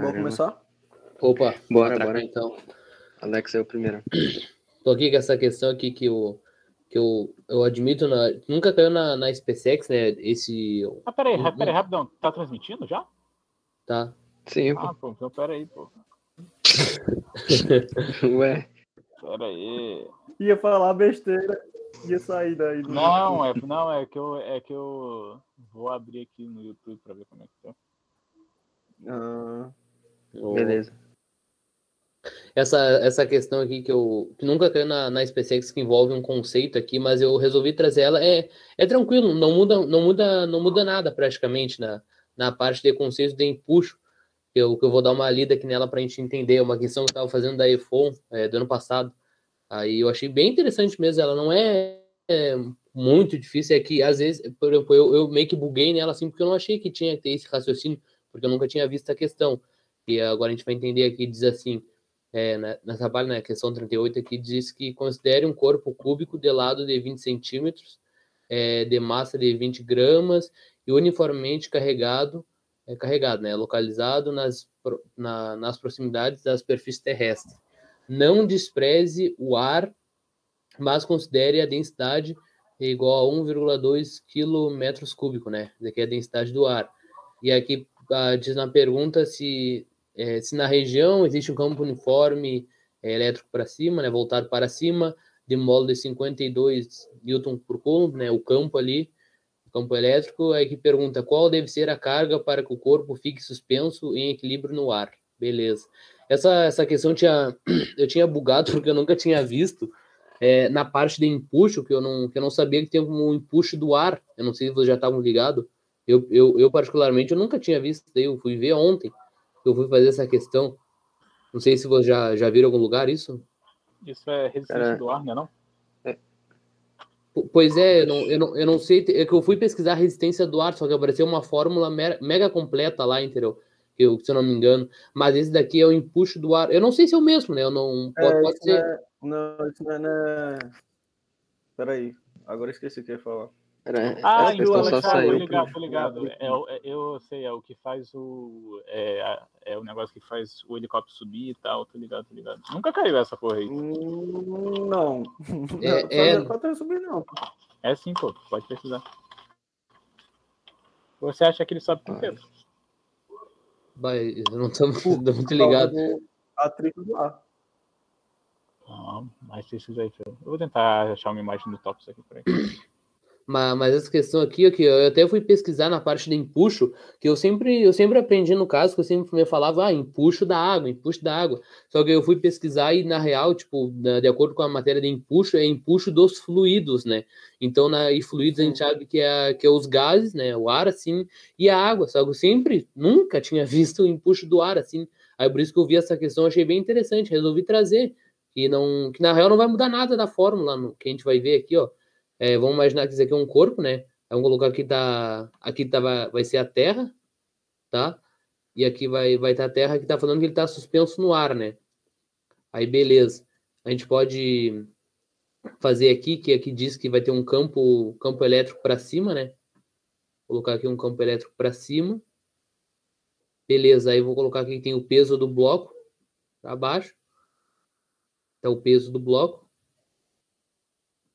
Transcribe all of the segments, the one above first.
Vamos começar? Opa, Bora, bora, bora. então. Alex é o primeiro. Tô aqui com essa questão aqui que eu, que eu, eu admito, na, nunca caiu na, na SpaceX, né? Esse. Ah, peraí, Uhum. peraí, rapidão. Tá transmitindo já? Tá. Sim, Ah, pô, então peraí, pô. ué. Peraí. Ia falar besteira, ia sair daí. do- Não, é, não, é que eu é que eu vou abrir aqui no YouTube pra ver como é que tá. Ah, Beleza. Essa, essa questão aqui que eu que nunca caiu na, na SpaceX que envolve um conceito aqui, mas eu resolvi trazer ela. É, é tranquilo, não muda, não muda, não muda nada praticamente na, na parte de conceito de empuxo. Que eu, que eu vou dar uma lida aqui nela para a gente entender. Uma questão que eu estava fazendo da iPhone é, do ano passado. Aí eu achei bem interessante mesmo. Ela não é, é muito difícil, é que às vezes, por exemplo, eu, eu meio que buguei nela assim, porque eu não achei que tinha que ter esse raciocínio, porque eu nunca tinha visto a questão. E agora a gente vai entender aqui, diz assim é, na- parte, na questão 38 aqui, diz que considere um corpo cúbico de lado de 20 centímetros, é, de massa de 20 gramas e uniformemente carregado, é, carregado, né, localizado nas, na- nas proximidades das superfícies terrestres. Não despreze o ar, mas considere a densidade igual a 1,2 km cúbico, né? Isso aqui é a densidade do ar. E aqui ah, diz na pergunta se é, se na região existe um campo uniforme é, elétrico para cima, né, voltado para cima, de módulo de 52 Newton por Coulomb, né, o campo ali, o campo elétrico, aí que pergunta qual deve ser a carga para que o corpo fique suspenso em equilíbrio no ar. Beleza. Essa, essa questão tinha, eu tinha bugado porque eu nunca tinha visto é, na parte de empuxo, que eu não, que eu não sabia que tem como empuxo do ar. Eu não sei se vocês já estavam ligados. Eu, eu, eu, particularmente, eu nunca tinha visto, eu fui ver ontem eu fui fazer essa questão. Não sei se vocês já, já viram em algum lugar isso. Isso é resistência Cara. do ar, né não? P- Pois é, eu não, eu, não, eu não sei. É que eu fui pesquisar a resistência do ar, só que apareceu uma fórmula mera- mega completa lá, entendeu? Eu, se eu não me engano. Mas esse daqui é o empuxo do ar. Eu não sei se é o mesmo, né? Eu não. Pode, é, pode isso ser. não, é, não, isso não é. Né... Peraí, agora eu esqueci o que eu ia falar. Era, Ah, então, o questão só Alex tá, falou, tô saiu. ligado, pro- ligado. É, o- é- eu sei, é o que faz o. É, a- é o negócio que faz o helicóptero subir e tal, tô ligado, tô ligado. Nunca caiu essa porra aí. Hum, não. É- não, é- Não pode subir, não. É sim, pô, pode precisar. Você acha que ele sobe por quê? Vai, eu não tô muito ligado. Do Atrito do ar. Ah, mas precisa aí. Eu vou tentar achar uma imagem do Tops aqui por aí. Mas, mas essa questão aqui, ó, que eu até fui pesquisar na parte de empuxo, que eu sempre, eu sempre aprendi no caso, que eu sempre me falava, ah, empuxo da água, empuxo da água. Só que eu fui pesquisar e, na real, tipo, na- de acordo com a matéria de empuxo, é empuxo dos fluidos, né? Então, na, e fluidos a gente sabe que é, que é os gases, né? O ar, assim, e a água. Só que eu sempre, nunca tinha visto o empuxo do ar, assim. Aí por isso que eu vi essa questão, achei bem interessante, resolvi trazer. Que, não, que na real não vai mudar nada da fórmula, no, que a gente vai ver aqui, ó. É, vamos imaginar que isso aqui é um corpo, né? Vamos colocar aqui tá, aqui tá, vai, ser a Terra, tá? E aqui vai vai estar a Terra que tá falando que ele tá suspenso no ar, né? Aí beleza. A gente pode fazer aqui que aqui diz que vai ter um campo campo elétrico para cima, né? Vou colocar aqui um campo elétrico para cima. Beleza, aí vou colocar aqui que tem o peso do bloco para baixo. Tá o peso do bloco.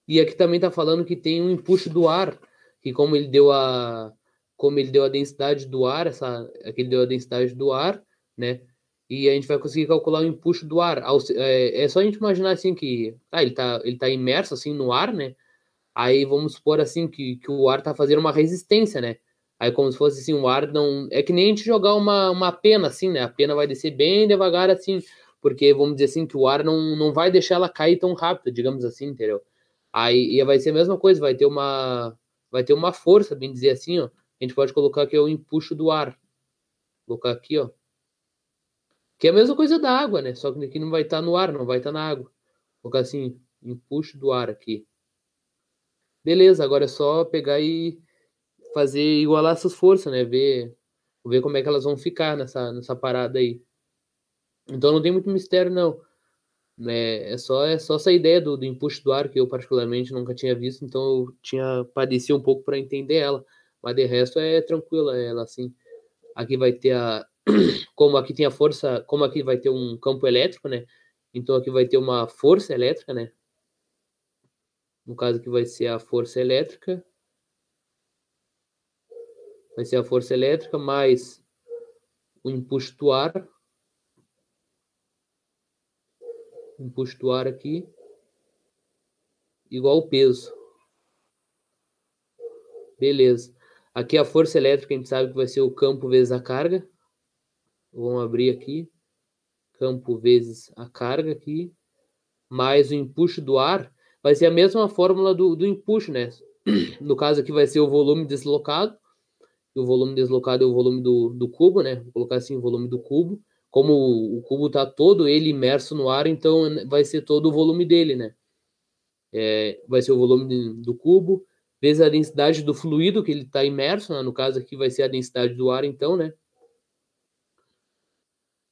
E aqui também está falando que tem um empuxo do ar, que como ele deu a como ele deu a densidade do ar, essa aqui ele deu a densidade do ar, né? E a gente vai conseguir calcular o empuxo do ar. É, é só a gente imaginar assim que ah, ele tá ele tá imerso assim no ar, né? Aí vamos supor assim que, que o ar tá fazendo uma resistência, né? Aí como se fosse assim, o ar não é que nem a gente jogar uma, uma pena assim, né? A pena vai descer bem devagar assim, porque vamos dizer assim que o ar não, não vai deixar ela cair tão rápido, digamos assim, entendeu? Aí vai ser a mesma coisa, vai ter uma vai ter uma força, bem dizer assim, ó. A gente pode colocar aqui o empuxo do ar. Vou colocar aqui, ó. Que é a mesma coisa da água, né? Só que aqui não vai estar no ar, não vai estar na água. Vou colocar assim, empuxo do ar aqui. Beleza, agora é só pegar e fazer igualar essas forças, né? Ver, ver como é que elas vão ficar nessa, nessa parada aí. Então não tem muito mistério, não. É, é só é só essa ideia do, do empuxo do ar que eu particularmente nunca tinha visto, então eu tinha padecido um pouco para entender ela, mas de resto é tranquila ela assim. Aqui vai ter a como aqui tem a força, como aqui vai ter um campo elétrico, né? Então aqui vai ter uma força elétrica, né? No caso aqui vai ser a força elétrica. Vai ser a força elétrica mais o empuxo do ar. Empuxo do ar aqui. Igual o peso. Beleza. Aqui a força elétrica, a gente sabe que vai ser o campo vezes a carga. Vamos abrir aqui. Campo vezes a carga aqui. Mais o empuxo do ar. Vai ser a mesma fórmula do, do empuxo, né? No caso aqui vai ser o volume deslocado. E o volume deslocado é o volume do, do cubo, né? Vou colocar assim, o volume do cubo. Como o, cubo está todo ele imerso no ar, então vai ser todo o volume dele, né? É, vai ser o volume do cubo vezes a densidade do fluido que ele está imerso, né? no caso aqui vai ser a densidade do ar, então, né?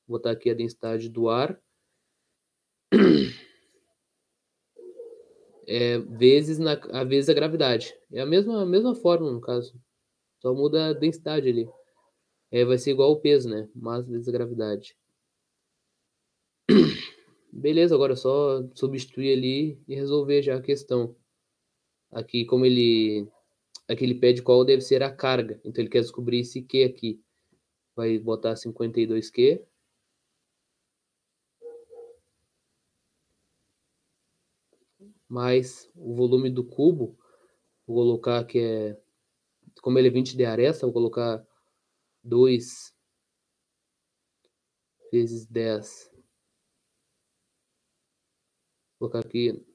Vou botar aqui a densidade do ar. É, vezes na, a vezes a gravidade. É a mesma, a mesma fórmula, no caso. Só muda a densidade ali. É, vai ser igual o peso, né? Massa vezes a gravidade. Beleza, agora é só substituir ali e resolver já a questão. Aqui, como ele. Aqui ele pede qual deve ser a carga. Então ele quer descobrir esse Q aqui. Vai botar 52Q. Mais o volume do cubo. Vou colocar que é. Como ele é 20 de aresta, vou colocar 2 vezes 10. Vou colocar aqui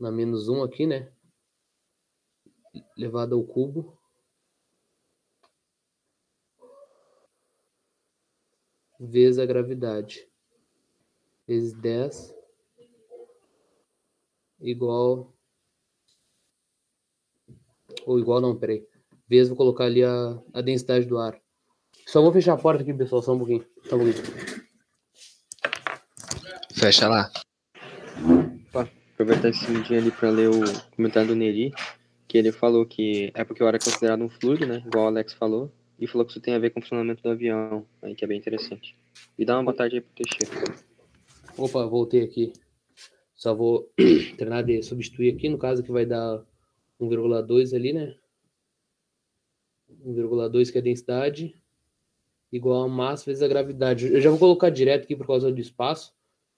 na menos 1 aqui, né? Levado ao cubo. Vezes a gravidade. Vezes 10. Igual... Ou igual não, peraí. Vezes vou colocar ali a, a densidade do ar. Só vou fechar a porta aqui, pessoal, só um pouquinho. Só um pouquinho. Fecha lá aproveitar esse dia ali para ler o comentário do Neri, que ele falou que é porque o ar é considerado um fluido, né? Igual o Alex falou, e falou que isso tem a ver com o funcionamento do avião, aí que é bem interessante. E dá uma boa tarde aí pro Teixeira. Opa, voltei aqui. Só vou treinar de substituir aqui, no caso que vai dar 1,2 ali, né? 1,2 que é a densidade, igual a massa vezes a gravidade. Eu já vou colocar direto aqui por causa do espaço,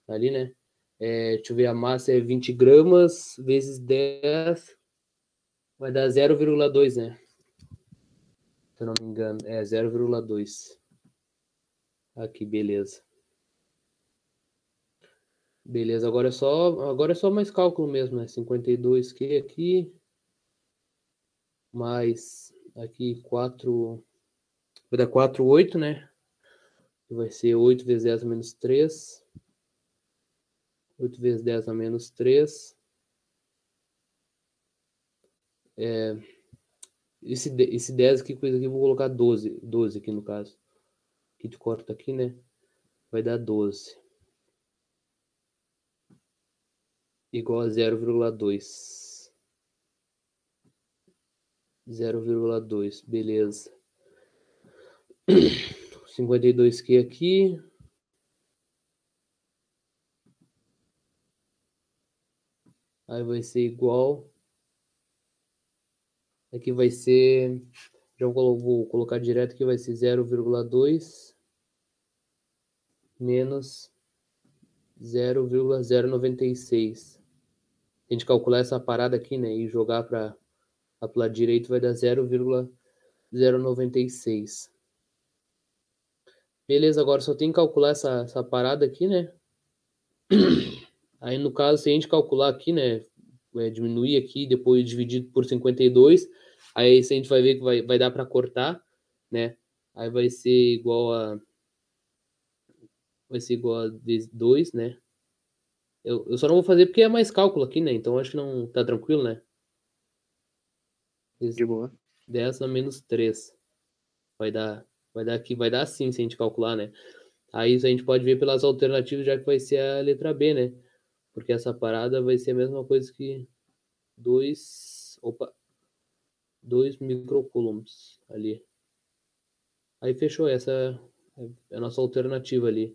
ali, né? É, deixa eu ver, a massa é 20 gramas vezes 10, vai dar 0,2, né? Se eu não me engano, é 0,2. Aqui, beleza. Beleza, agora é só, agora é só mais cálculo mesmo, né? 52 que aqui mais aqui 4 vai dar 4, 8, né? Vai ser 8 vezes 10 menos 3. 8 vezes 10 a menos 3. É, esse, esse 10 aqui, coisa aqui, vou colocar 12. 12 aqui no caso. Aqui tu corta aqui, né? Vai dar 12. Igual a 0,2. 0,2, beleza. 52Q aqui. Aí vai ser igual. Aqui vai ser. Já vou colocar direto que vai ser 0,2 menos 0,096. A gente calcular essa parada aqui, né? E jogar para o lado direito vai dar 0,096. Beleza, agora só tem que calcular essa, essa parada aqui, né? Aí, no caso, se a gente calcular aqui, né, é, diminuir aqui, depois dividido por 52, aí a gente vai ver que vai, vai dar para cortar, né? Aí vai ser igual a vai ser igual a 2, né? Eu, eu só não vou fazer porque é mais cálculo aqui, né? Então acho que não tá tranquilo, né? De boa. 10 a menos 3. Vai dar, vai dar aqui, vai dar assim se a gente calcular, né? Aí a gente pode ver pelas alternativas, já que vai ser a letra B, né? Porque essa parada vai ser a mesma coisa que 2. Opa! 2 microcoulombs ali. Aí fechou essa É a nossa alternativa ali.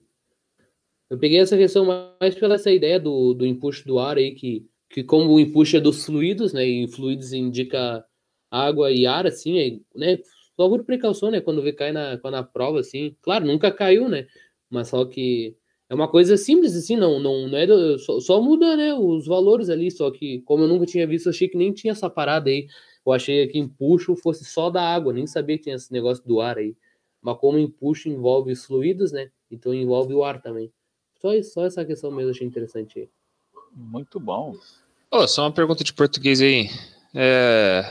Eu peguei essa questão mais pela essa ideia do, do empuxo do ar aí, que, que como o empuxo é dos fluidos, né? E fluidos indica água e ar, assim, aí, né? Só por precaução, né? Quando vê cai na, na prova, assim. Claro, nunca caiu, né? Mas só que é uma coisa simples, assim, não, não, não é do, só, só, muda, né? Os valores ali, só que como eu nunca tinha visto, eu achei que nem tinha essa parada aí. Eu achei que empuxo fosse só da água, nem sabia que tinha esse negócio do ar aí. Mas como empuxo envolve os fluidos, né? Então envolve o ar também. Só, só essa questão mesmo achei interessante aí. Muito bom. Oh, só uma pergunta de português aí. É,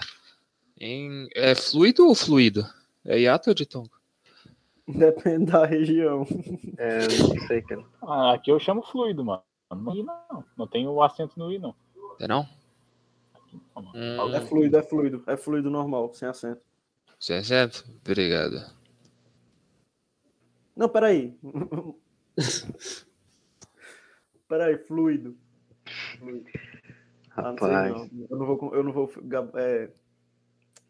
em, é fluido ou fluido? É hiato ou de tongo? Depende da região. É, não sei, cara. Ah, aqui eu chamo fluido, mano. Não, não. Não tem o acento no i, não. É não? Hum. É fluido, é fluido. É fluido normal, sem acento. Sem acento? Obrigado. Não, peraí. peraí, fluido. fluido. Ah, não sei não. Eu não vou, eu não vou é,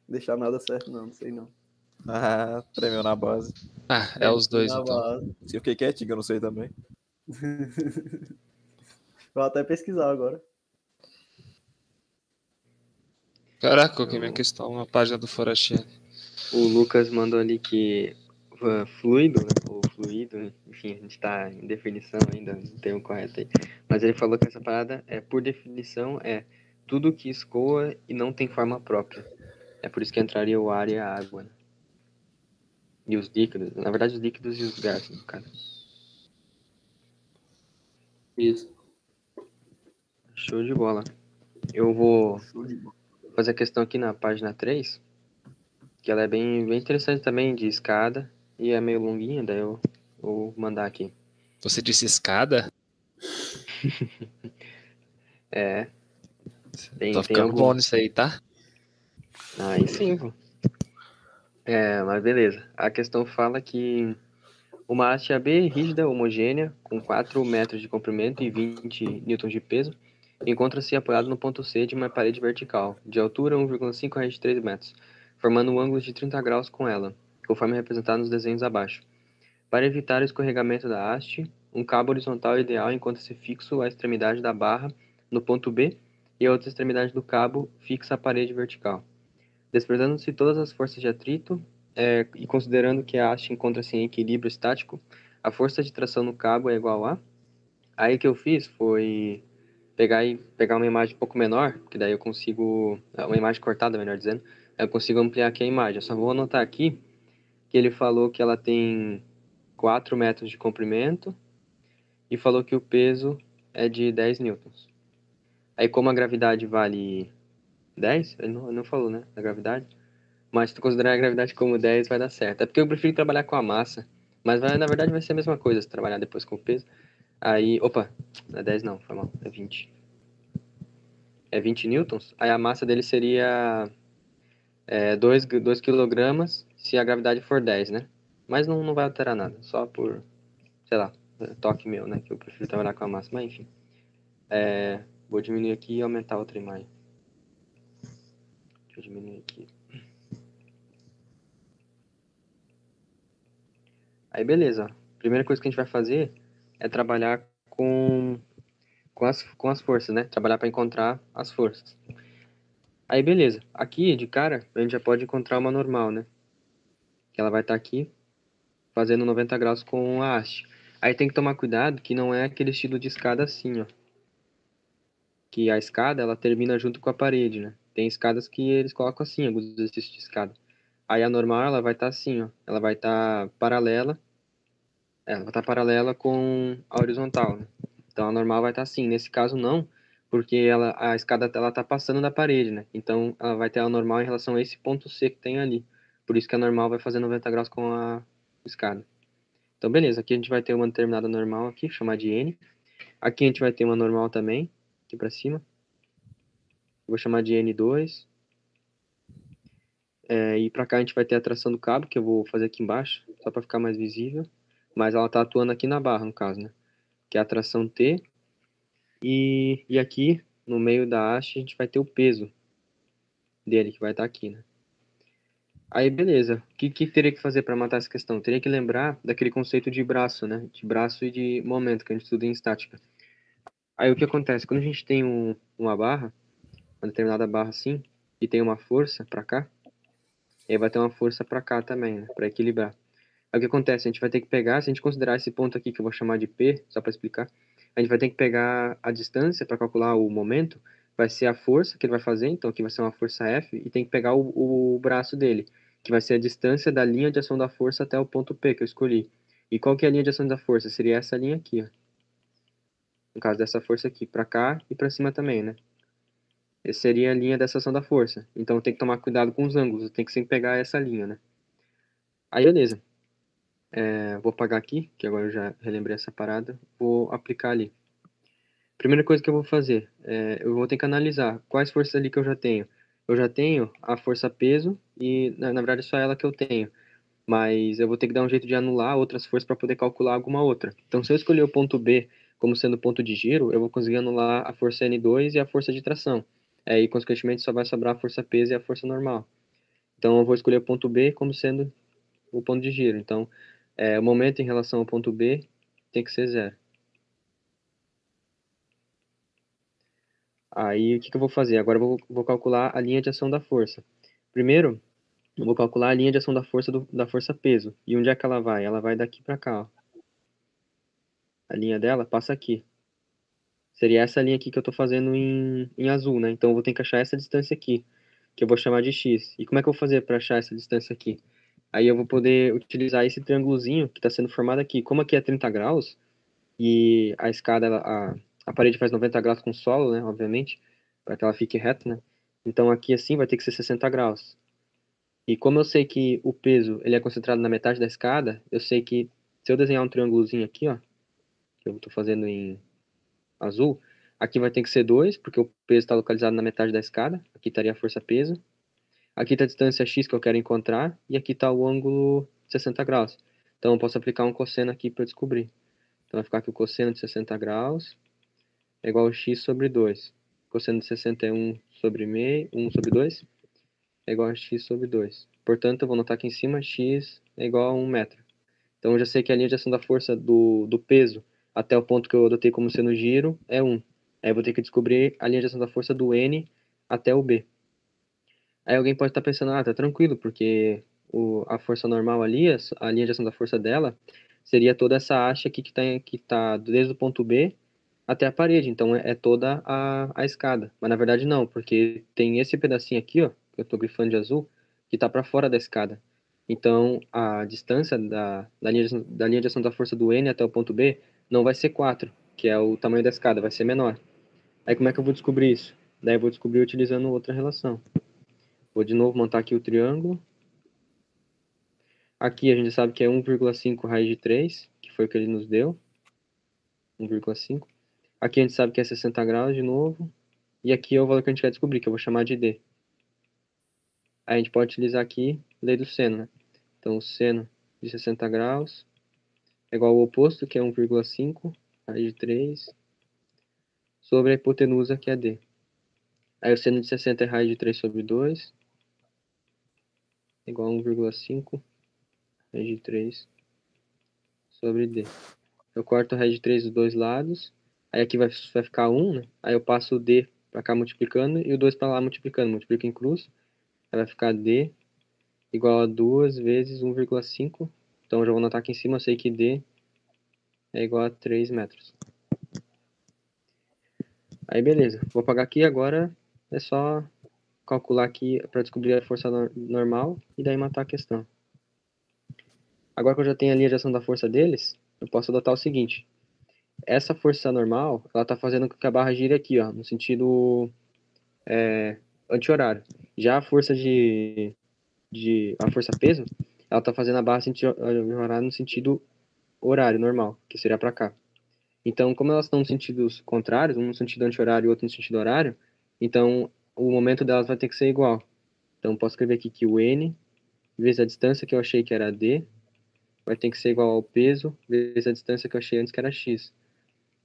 deixar nada certo, não. Não sei não. Ah, tremeu na base. Ah, é os dois na então. Base. Se eu fiquei quietinho, eu não sei também. Vou até pesquisar agora. Caraca, coloquei minha questão na página do Forastiano. O Lucas mandou ali que uh, fluido, né? Ou fluido, enfim, a gente tá em definição ainda, não tem o correto aí. Mas ele falou que essa parada é, por definição, é tudo que escoa e não tem forma própria. É por isso que entraria o ar e a água, né? E os líquidos. Na verdade, os líquidos e os gases, no caso. Isso. Show de bola. Eu vou fazer a questão aqui na página 3, que ela é bem, bem interessante também, de escada, e é meio longuinha, daí eu vou mandar aqui. Você disse escada? é. Tem, Tô ficando algum... bom nisso aí, tá? Aí sim, pô. É, mas beleza. A questão fala que uma haste AB rígida, homogênea, com 4 metros de comprimento e 20 newtons de peso, encontra-se apoiado no ponto C de uma parede vertical, de altura 1,5 a 3 metros, formando um ângulo de 30 graus com ela, conforme representado nos desenhos abaixo. Para evitar o escorregamento da haste, um cabo horizontal ideal encontra-se fixo à extremidade da barra no ponto B e a outra extremidade do cabo fixa a parede vertical. Desprezando-se todas as forças de atrito é, e considerando que a haste encontra-se em equilíbrio estático, a força de tração no cabo é igual a... Aí que eu fiz foi pegar e pegar uma imagem um pouco menor, que daí eu consigo, é, uma imagem cortada, melhor dizendo, eu consigo ampliar aqui a imagem. Eu só vou anotar aqui que ele falou que ela tem 4 metros de comprimento e falou que o peso é de 10 newtons. Aí como a gravidade vale 10, ele não, não falou, né, da gravidade, mas se tu considerar a gravidade como 10 vai dar certo. É porque eu prefiro trabalhar com a massa, mas vai, na verdade vai ser a mesma coisa se trabalhar depois com o peso. Aí, opa, não é 10 não, foi mal, é 20. É 20 newtons, aí a massa dele seria é, 2, 2 quilogramas se a gravidade for 10, né? Mas não, não vai alterar nada, só por, sei lá, toque meu, né? Que eu prefiro trabalhar com a massa, mas enfim. É, vou diminuir aqui e aumentar outra imagem. Deixa eu diminuir aqui. Aí beleza, primeira coisa que a gente vai fazer é trabalhar com, com, as, com as forças, né? Trabalhar para encontrar as forças. Aí, beleza. Aqui, de cara, a gente já pode encontrar uma normal, né? Que ela vai estar tá aqui, fazendo 90 graus com a haste. Aí tem que tomar cuidado que não é aquele estilo de escada assim, ó. Que a escada, ela termina junto com a parede, né? Tem escadas que eles colocam assim, alguns exercícios de escada. Aí a normal, ela vai estar tá assim, ó. Ela vai estar tá paralela ela vai estar paralela com a horizontal, né? Então a normal vai estar assim. Nesse caso não, porque ela, a escada ela está passando da parede, né? Então ela vai ter a normal em relação a esse ponto C que tem ali. Por isso que a normal vai fazer 90 graus com a escada. Então beleza, aqui a gente vai ter uma determinada normal aqui, chamar de N. Aqui a gente vai ter uma normal também, aqui para cima. Vou chamar de N2. É, e para cá a gente vai ter a tração do cabo, que eu vou fazer aqui embaixo, só para ficar mais visível mas ela está atuando aqui na barra, no caso, né? Que é a tração T. E, e aqui, no meio da haste, a gente vai ter o peso dele, que vai estar tá aqui, né? Aí, beleza. O que, que teria que fazer para matar essa questão? Teria que lembrar daquele conceito de braço, né? De braço e de momento que a gente estuda em estática. Aí, o que acontece? Quando a gente tem um, uma barra, uma determinada barra assim, e tem uma força para cá, aí vai ter uma força para cá também, né? Para equilibrar. Aí, o que acontece? A gente vai ter que pegar, se a gente considerar esse ponto aqui que eu vou chamar de P, só para explicar, a gente vai ter que pegar a distância para calcular o momento, vai ser a força que ele vai fazer, então aqui vai ser uma força F, e tem que pegar o, o braço dele que vai ser a distância da linha de ação da força até o ponto P que eu escolhi. E qual que é a linha de ação da força? Seria essa linha aqui, ó. No caso dessa força aqui, para cá e para cima também, né? Essa seria a linha dessa ação da força. Então tem que tomar cuidado com os ângulos, tem que sempre pegar essa linha, né? Aí beleza. É, vou apagar aqui, que agora eu já relembrei essa parada. Vou aplicar ali. Primeira coisa que eu vou fazer, é, eu vou ter que analisar quais forças ali que eu já tenho eu já tenho a força peso e na, na verdade só ela que eu tenho. Mas eu vou ter que dar um jeito de anular outras forças para poder calcular alguma outra. Então, se eu escolher o ponto B como sendo ponto de giro, eu vou conseguir anular a força N2 e a força de tração. É, e, consequentemente, só vai sobrar a força peso e a força normal. Então, eu vou escolher o ponto B como sendo o ponto de giro. Então, é, o momento em relação ao ponto B tem que ser zero. Aí, o que, que eu vou fazer? Agora eu vou, vou, calcular a linha de ação da força. Primeiro, eu vou calcular a linha de ação da força do, da força peso. E onde é que ela vai? Ela vai daqui para cá, ó. A linha dela passa aqui. Seria essa linha aqui que eu estou fazendo em, em azul, né? Então, eu vou ter que achar essa distância aqui, que eu vou chamar de x. E como é que eu vou fazer para achar essa distância aqui? Aí eu vou poder utilizar esse triângulozinho que está sendo formado aqui. Como aqui é 30 graus, e a escada, a, a parede faz 90 graus com solo, né, obviamente, para que ela fique reta, né? Então aqui assim vai ter que ser 60 graus. E como eu sei que o peso ele é concentrado na metade da escada, eu sei que se eu desenhar um triângulozinho aqui, ó, que eu estou fazendo em azul, aqui vai ter que ser 2, porque o peso está localizado na metade da escada, aqui estaria a força-peso. Aqui está a distância x que eu quero encontrar, e aqui está o ângulo de 60 graus. Então eu posso aplicar um cosseno aqui para descobrir. Então vai ficar aqui o cosseno de 60 graus, é igual a x sobre 2. Cosseno de 61 sobre meio, 1 sobre 2 é igual a x sobre 2. Portanto, eu vou notar aqui em cima, x é igual a 1 metro. Então, eu já sei que a linha de ação da força do, do peso até o ponto que eu adotei como sendo giro é 1. Aí eu vou ter que descobrir a linha de ação da força do N até o B. Aí alguém pode estar pensando, ah, tá tranquilo, porque o, a força normal ali, a linha de ação da força dela, seria toda essa haste aqui que está que tá desde o ponto B até a parede, então é, é toda a, a escada. Mas na verdade não, porque tem esse pedacinho aqui, ó, que eu estou grifando de azul, que está para fora da escada. Então a distância da, da, linha de, da linha de ação da força do N até o ponto B não vai ser 4, que é o tamanho da escada, vai ser menor. Aí como é que eu vou descobrir isso? Daí eu vou descobrir utilizando outra relação. Vou de novo montar aqui o triângulo. Aqui a gente sabe que é 1,5 raiz de 3, que foi o que ele nos deu. 1,5. Aqui a gente sabe que é 60 graus de novo. E aqui é o valor que a gente vai descobrir, que eu vou chamar de D. Aí a gente pode utilizar aqui lei do seno, né? Então, o seno de 60 graus é igual ao oposto, que é 1,5, raiz de 3, sobre a hipotenusa, que é D. Aí o seno de 60 é raiz de 3 sobre 2, é igual a 1,5, raiz de 3 sobre D. Eu corto a raiz de 3 dos dois lados, Aí aqui vai, vai ficar 1, né? Aí eu passo o D para cá multiplicando e o 2 para lá multiplicando. Multiplica em cruz. Aí vai ficar D igual a 2 vezes 1,5. Então eu já vou anotar aqui em cima, eu sei que D é igual a 3 metros. Aí beleza, vou apagar aqui agora é só calcular aqui para descobrir a força normal e daí matar a questão. Agora que eu já tenho a linha de ação da força deles, eu posso adotar o seguinte essa força normal, ela está fazendo com que a barra gire aqui, ó, no sentido é, anti-horário. Já a força de, de a força peso, ela está fazendo a barra girar no sentido horário normal, que seria para cá. Então, como elas estão em sentidos contrários, um no sentido anti-horário e outro no sentido horário, então o momento delas vai ter que ser igual. Então, posso escrever aqui que o n vezes a distância que eu achei que era d vai ter que ser igual ao peso vezes a distância que eu achei antes que era x.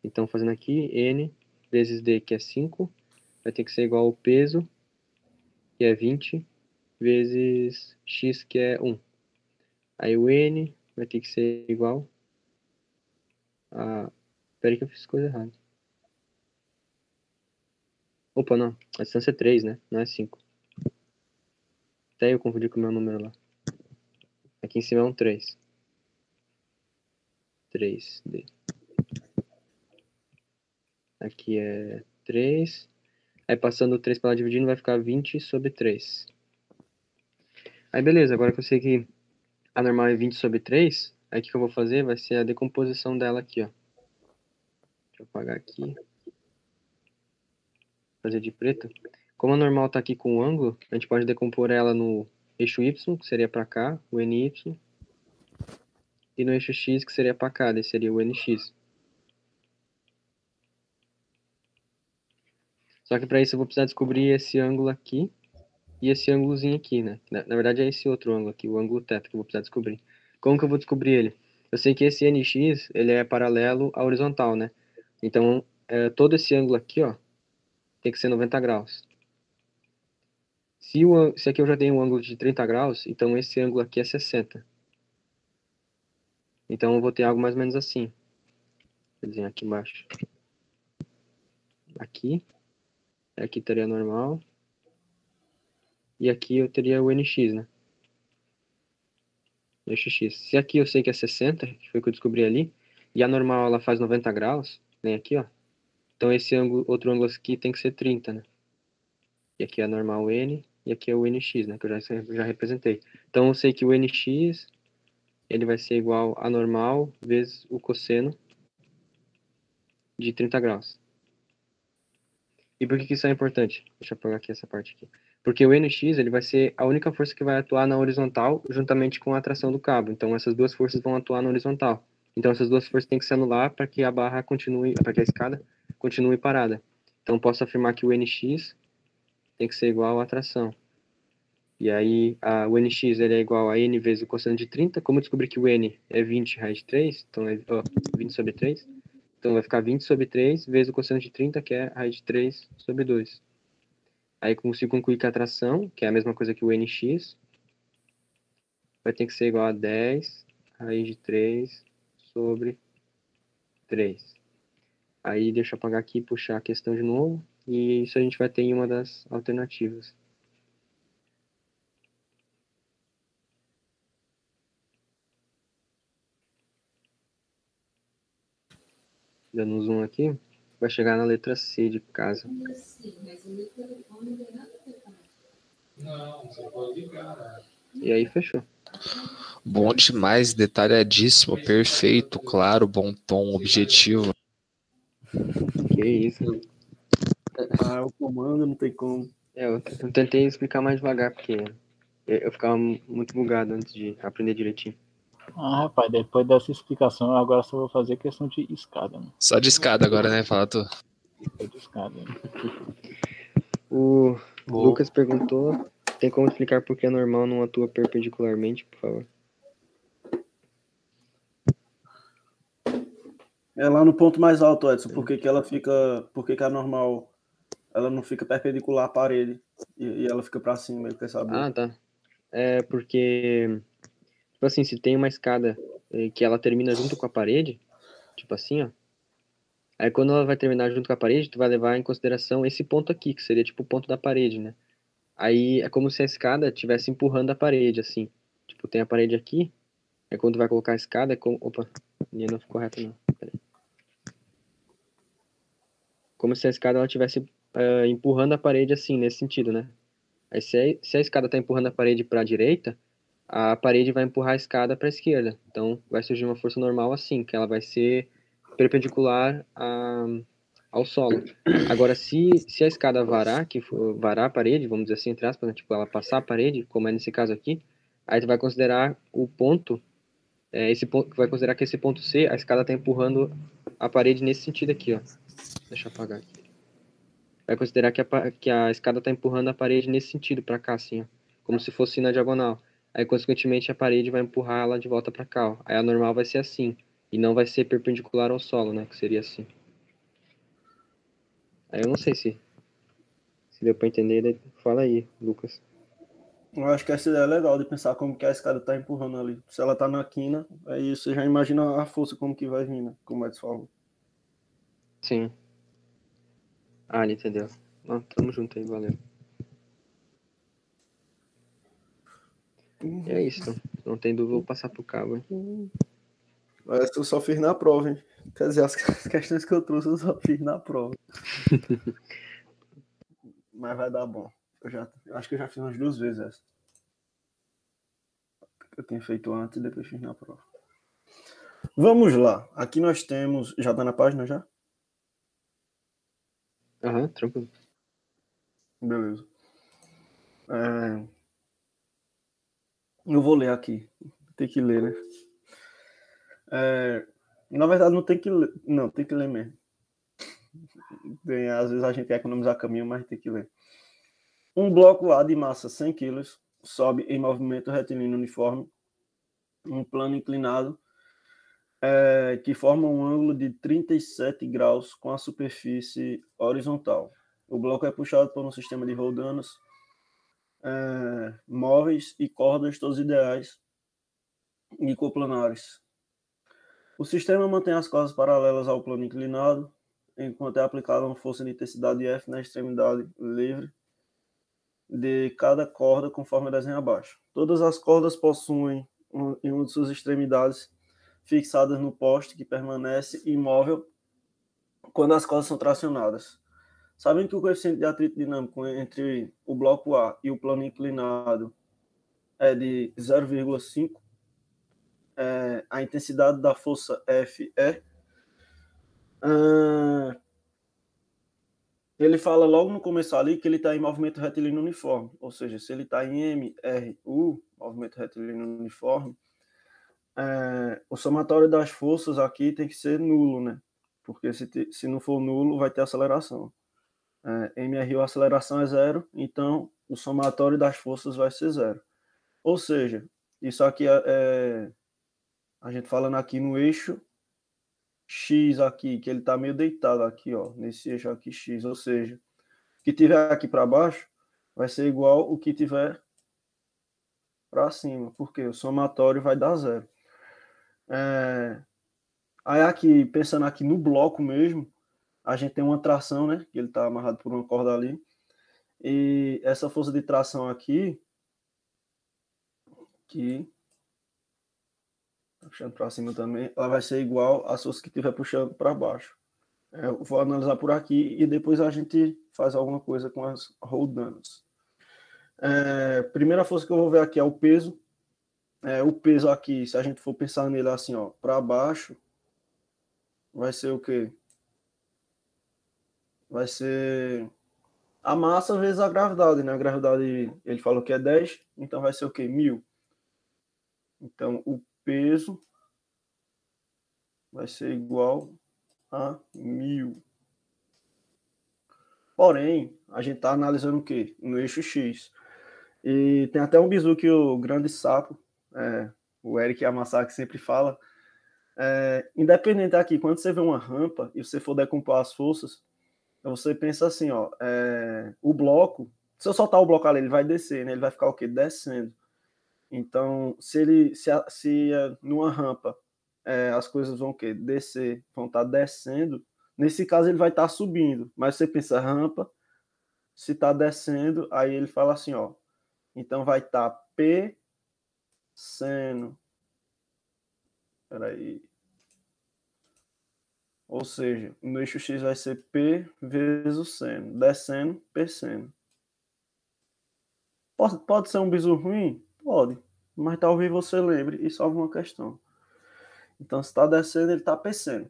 Então, fazendo aqui, n vezes d, que é 5, vai ter que ser igual ao peso, que é 20, vezes x, que é 1. Aí o n vai ter que ser igual a... Espera que eu fiz coisa errada. Opa, não. A distância é 3, né? Não é 5. Até eu confundi com o meu número lá. Aqui em cima é um 3. 3D. Aqui é 3. Aí passando o 3 para lá dividindo vai ficar 20 sobre 3. Aí beleza, agora que eu sei que a normal é 20 sobre 3, aí o que, eu vou fazer? Vai ser a decomposição dela aqui, ó. Deixa eu apagar aqui. Fazer de preto. Como a normal está aqui com o ângulo, a gente pode decompor ela no eixo Y, que seria para cá, o NY, e no eixo X, que seria para cá, daí seria o NX. Só que para isso eu vou precisar descobrir esse ângulo aqui e esse ângulozinho aqui, né? Na, na, verdade é esse outro ângulo aqui, o ângulo θ que eu vou precisar descobrir. Como que eu vou descobrir ele? Eu sei que esse NX, ele é paralelo à horizontal, né? Então, é, todo esse ângulo aqui, ó, tem que ser 90 graus. Se, o, se aqui eu já tenho um ângulo de 30 graus, então esse ângulo aqui é 60. Então eu vou ter algo mais ou menos assim. Vou desenhar aqui embaixo. Aqui. Aqui estaria normal. E aqui eu teria o NX, né? NX. Se aqui eu sei que é 60, que foi o que eu descobri ali, e a normal ela faz 90 graus, vem aqui, ó. Então esse ângulo, outro ângulo aqui tem que ser 30, né? E aqui é a normal N, e aqui é o NX, né? Que eu já, já representei. Então eu sei que o NX, ele vai ser igual a normal vezes o cosseno de 30 graus. E por que, que isso é importante? Deixa eu pegar aqui essa parte aqui. Porque o NX ele vai ser a única força que vai atuar na horizontal juntamente com a atração do cabo. Então essas duas forças vão atuar na horizontal. Então essas duas forças têm que se anular para que a barra continue, para que a escada continue parada. Então posso afirmar que o NX tem que ser igual à atração. E aí a, o NX ele é igual a n vezes o cosseno de 30. Como eu descobri que o n é 20 raiz de 3, então é ó, 20 sobre 3. Então vai ficar 20 sobre 3 vezes o cosseno de 30, que é raiz de 3 sobre 2. Aí consigo concluir que a atração, que é a mesma coisa que o NX, vai ter que ser igual a 10 raiz de 3 sobre 3. Aí deixa eu apagar aqui e puxar a questão de novo. E isso a gente vai ter em uma das alternativas. dando um zoom aqui, vai chegar na letra C de casa. Não, você pode ligar. E aí fechou. Bom demais, detalhadíssimo, perfeito, claro, bom tom, objetivo. Que isso. Ah, o comando não tem como. É, eu, eu tentei explicar mais devagar, porque eu ficava muito bugado antes de aprender direitinho. Ah, rapaz, depois dessa explicação, agora só vou fazer questão de escada. Mano. Só de escada agora, né? Fala tu. Só de escada. O Lucas perguntou: tem como explicar por que a normal não atua perpendicularmente, por favor? É lá no ponto mais alto, Edson. Por que, que ela fica. Por que, que a normal ela não fica perpendicular à parede e, e ela fica para cima? Ele quer saber. Ah, tá. É porque Tipo assim, se tem uma escada eh, que ela termina junto com a parede, tipo assim, ó. Aí quando ela vai terminar junto com a parede, tu vai levar em consideração esse ponto aqui, que seria tipo o ponto da parede, né? Aí é como se a escada estivesse empurrando a parede, assim. Tipo, tem a parede aqui, aí quando tu vai colocar a escada, é como... Opa, linha não ficou reta não. Peraí. Como se a escada ela estivesse uh, empurrando a parede assim, nesse sentido, né? Aí se a, se a escada tá empurrando a parede para a direita, a parede vai empurrar a escada para a esquerda. Então, vai surgir uma força normal assim, que ela vai ser perpendicular a, ao solo. Agora, se, se a escada varar, que for, varar a parede, vamos dizer assim, entre aspas, né? tipo, ela passar a parede, como é nesse caso aqui, aí tu vai considerar o ponto, é, esse ponto, vai considerar que esse ponto C, a escada está empurrando a parede nesse sentido aqui, ó. Deixa eu apagar aqui. Vai considerar que a, que a escada está empurrando a parede nesse sentido, para cá, assim, ó. Como se fosse na diagonal. Aí, consequentemente, a parede vai empurrar ela de volta para cá. Ó. Aí a normal vai ser assim. E não vai ser perpendicular ao solo, né? Que seria assim. Aí eu não sei se, se deu para entender. Fala aí, Lucas. Eu acho que essa ideia é legal de pensar como que a escada tá empurrando ali. Se ela tá na quina, aí você já imagina a força como que vai vir, né? Como o Edson falou. Sim. Ah, ele entendeu. Ah, tamo junto aí, valeu. E é isso. Não tem dúvida, vou passar pro cabo. hein? Essa eu só fiz na prova, hein? Quer dizer, as questões que eu trouxe eu só fiz na prova. Mas vai dar bom. Eu já, eu acho que eu já fiz umas duas vezes essa. Eu tinha feito antes e depois fiz na prova. Vamos lá. Aqui nós temos. Já tá na página já? Aham, tranquilo. Beleza. É, Eu vou ler aqui. Tem que ler, né? É, Na verdade, não tem que ler. Não, tem que ler mesmo. Tem- Às vezes a gente quer economizar caminho, mas tem que ler. Um bloco A de massa 100 kg sobe em movimento retilíneo uniforme, um plano inclinado é, que forma um ângulo de 37 graus com a superfície horizontal. O bloco é puxado por um sistema de roldanas é, móveis e cordas todos ideais e coplanares. O sistema mantém as cordas paralelas ao plano inclinado, enquanto é aplicada uma força de intensidade F na extremidade livre de cada corda, conforme desenho abaixo. Todas as cordas possuem em uma de suas extremidades fixadas no poste que permanece imóvel quando as cordas são tracionadas. Sabem que o coeficiente de atrito dinâmico entre o bloco A e o plano inclinado é de 0,5. É, a intensidade da força F é. Ele fala logo no começo ali que ele está em movimento retilíneo uniforme, ou seja, se ele está em MRU, movimento retilíneo uniforme, é, o somatório das forças aqui tem que ser nulo, né? Porque se, te- se não for nulo, vai ter aceleração. É, MRU, aceleração é zero, então o somatório das forças vai ser zero. Ou seja, isso aqui é, é- a gente falando aqui no eixo X aqui, que ele está meio deitado aqui, ó, nesse eixo aqui X, ou seja, o que tiver aqui para baixo vai ser igual o que tiver para cima, porque o somatório vai dar zero. É, Aí aqui, pensando aqui no bloco mesmo, a gente tem uma tração, né? Que ele está amarrado por uma corda ali. E essa força de tração aqui, que puxando para cima também, ela vai ser igual às forças que estiver puxando para baixo. É, eu vou analisar por aqui e depois a gente faz alguma coisa com as roldanas. É, primeira força que eu vou ver aqui é o peso. É, o peso aqui, se a gente for pensar nele assim, ó, para baixo, vai ser o quê? Vai ser a massa vezes a gravidade, né? A gravidade, ele falou que é 10, então vai ser o quê? 1000. Então, o peso vai ser igual a 1000. Porém, a gente está analisando o quê? No eixo X. E tem até um bizu que o grande sapo, é, o Eric Yamasaki sempre fala, é, independente aqui, quando você vê uma rampa e você for decompor as forças, você pensa assim, ó, é, o bloco, se eu soltar o bloco ali, ele vai descer, né? Ele vai ficar o quê? Descendo. Então, se ele, se, se numa rampa é, as coisas vão o quê? Descer, vão estar descendo, nesse caso ele vai estar subindo, mas você pensa rampa, se está descendo, aí ele fala assim, ó, então vai estar P seno, peraí, ou seja, no eixo X vai ser P vezes o seno. Descendo, P seno. Pode, pode ser um bizu ruim? Pode. Mas talvez você lembre e salve uma questão. Então, se está descendo, ele está P seno.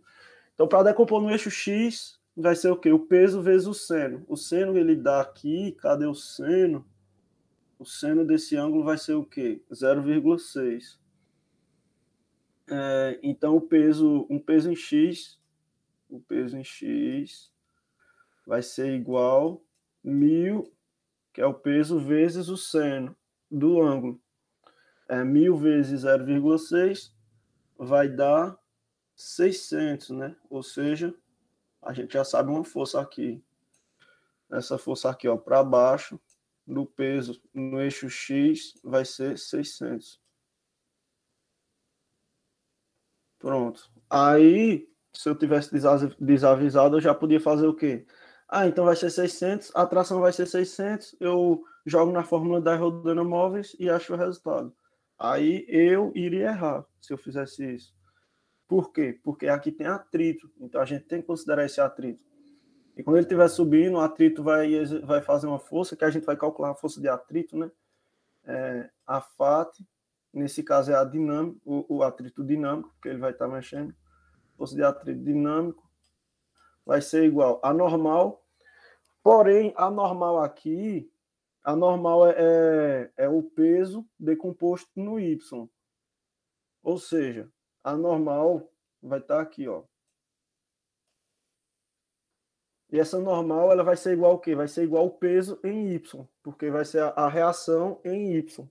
Então, para decompor no eixo X, vai ser o quê? O peso vezes o seno. O seno ele dá aqui, cadê o seno? O seno desse ângulo vai ser o quê? 0,6. É, então, o peso, um peso em X o peso em x vai ser igual mil, que é o peso vezes o seno do ângulo. É mil vezes 0,6 vai dar 600, né? Ou seja, a gente já sabe uma força aqui. Essa força aqui, ó, para baixo do peso no eixo X vai ser 600. Pronto. Aí, se eu tivesse desa- desavisado, eu já podia fazer o quê? Ah, então vai ser 600, a tração vai ser 600, eu jogo na fórmula das rodanamóveis e acho o resultado. Aí eu iria errar se eu fizesse isso. Por quê? Porque aqui tem atrito, então a gente tem que considerar esse atrito. E quando ele estiver subindo, o atrito vai, vai fazer uma força, que a gente vai calcular a força de atrito, né? É, a FAT, nesse caso é a dinâmica, o, o atrito dinâmico, que ele vai estar mexendo. Força de atrito dinâmico vai ser igual a normal, porém, a normal aqui, a normal é, é, é o peso decomposto no Y. Ou seja, a normal vai estar aqui, ó. E essa normal, ela vai ser igual ao quê? Vai ser igual ao peso em Y, porque vai ser a, a reação em Y.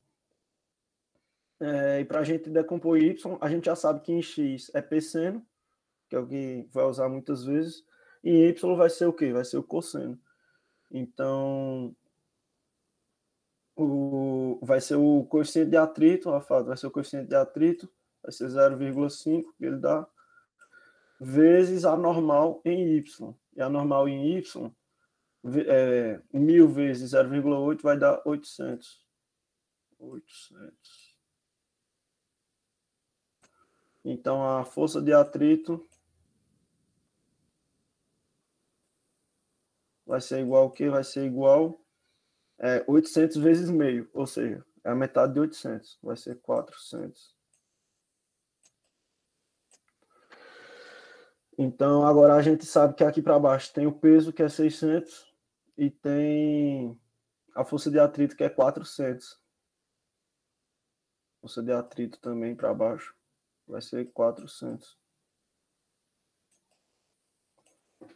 É, e para a gente decompor Y, a gente já sabe que em X é P seno, que é o que vai usar muitas vezes, e Y vai ser o quê? Vai ser o cosseno. Então, o, vai ser o coeficiente de atrito, Rafael, vai ser o coeficiente de atrito, vai ser 0,5, que ele dá, vezes a normal em Y. E a normal em Y, é, 1000 vezes 0,8 vai dar 800. 800. Então, a força de atrito vai ser igual ao quê? Vai ser igual é, 800 vezes meio, ou seja, é a metade de 800, vai ser 400. Então, agora a gente sabe que aqui para baixo tem o peso, que é 600, e tem a força de atrito, que é 400. Força de atrito também para baixo vai ser 400.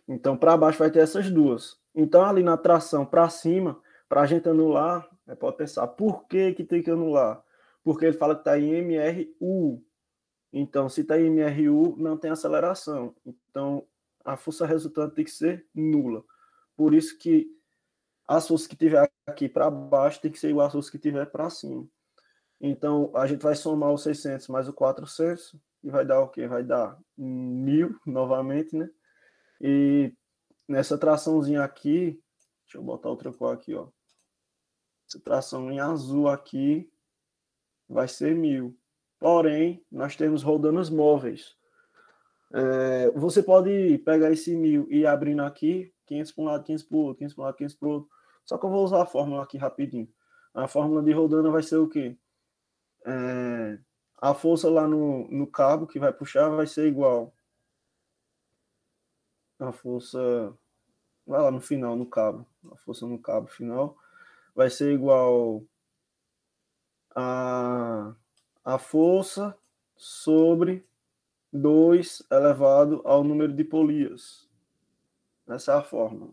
Então, para baixo vai ter essas duas. Então, ali na tração para cima, para a gente anular, né, pode pensar, por que, que tem que anular? Porque ele fala que está em MRU. Então, se está em MRU, não tem aceleração. Então, a força resultante tem que ser nula. Por isso que as forças que tiver aqui para baixo tem que ser igual às forças que tiver para cima. Então, a gente vai somar o 600 mais o 400 e vai dar o quê? Vai dar 1000 novamente, né? E nessa traçãozinha aqui, deixa eu botar outra cor aqui, ó. Essa tração em azul aqui vai ser 1000. Porém, nós temos rodanas móveis. É, você pode pegar esse 1000 e ir abrindo aqui, 500 para um lado, 500 para o outro, 500 para um lado, 500 para o outro. Só que eu vou usar a fórmula aqui rapidinho. A fórmula de rodana vai ser o quê? É, a força lá no, no cabo que vai puxar vai ser igual a força vai lá no final no cabo. A força no cabo final vai ser igual a a força sobre 2 elevado ao número de polias. Essa é a fórmula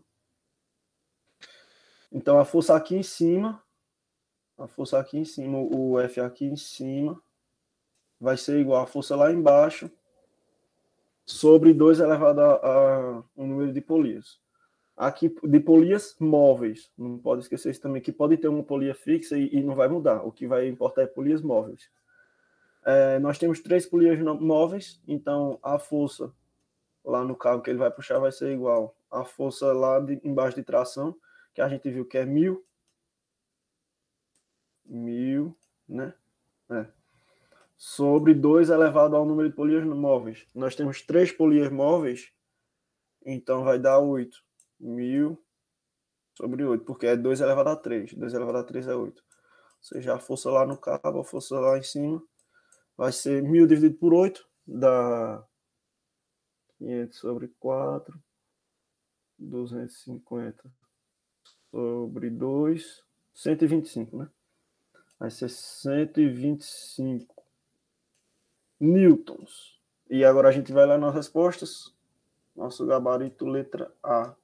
então a força aqui em cima a força aqui em cima o F aqui em cima vai ser igual a força lá embaixo sobre 2 elevado a, a um número de polias. Aqui, de polias móveis. Não pode esquecer isso também, que pode ter uma polia fixa e, e não vai mudar. O que vai importar é polias móveis. É, nós temos três polias móveis, então a força lá no cabo que ele vai puxar vai ser igual à força lá de, embaixo de tração, que a gente viu que é mil. Mil, né? É sobre 2 elevado ao número de polias móveis. Nós temos três polias móveis, então vai dar 8. 1000 sobre 8, porque é 2 elevado a 3. 2 elevado a 3 é 8. Ou seja, a força lá no cabo, a força lá em cima, vai ser 1000 dividido por 8, dá 500 sobre 4, 250 sobre 2, 125, né? Vai ser 125 newtons. E agora a gente vai lá nas respostas. Nosso gabarito letra A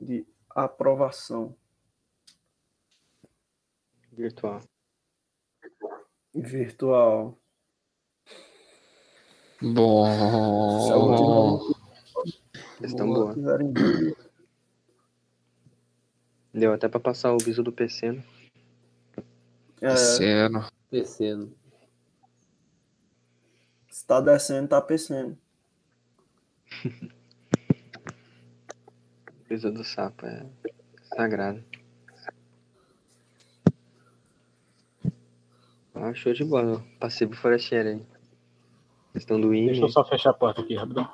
de aprovação Virtual. virtual. Bom. Tiver- boa. Deu até pra passar o viso do PC, né? É, Descendo. Descendo. Tá descendo, tá descendo. O viso do sapo é sagrado. Ah, show de bola. Passivo forasteiro aí. Questão do Deixa eu IME. só fechar a porta aqui, rapidão.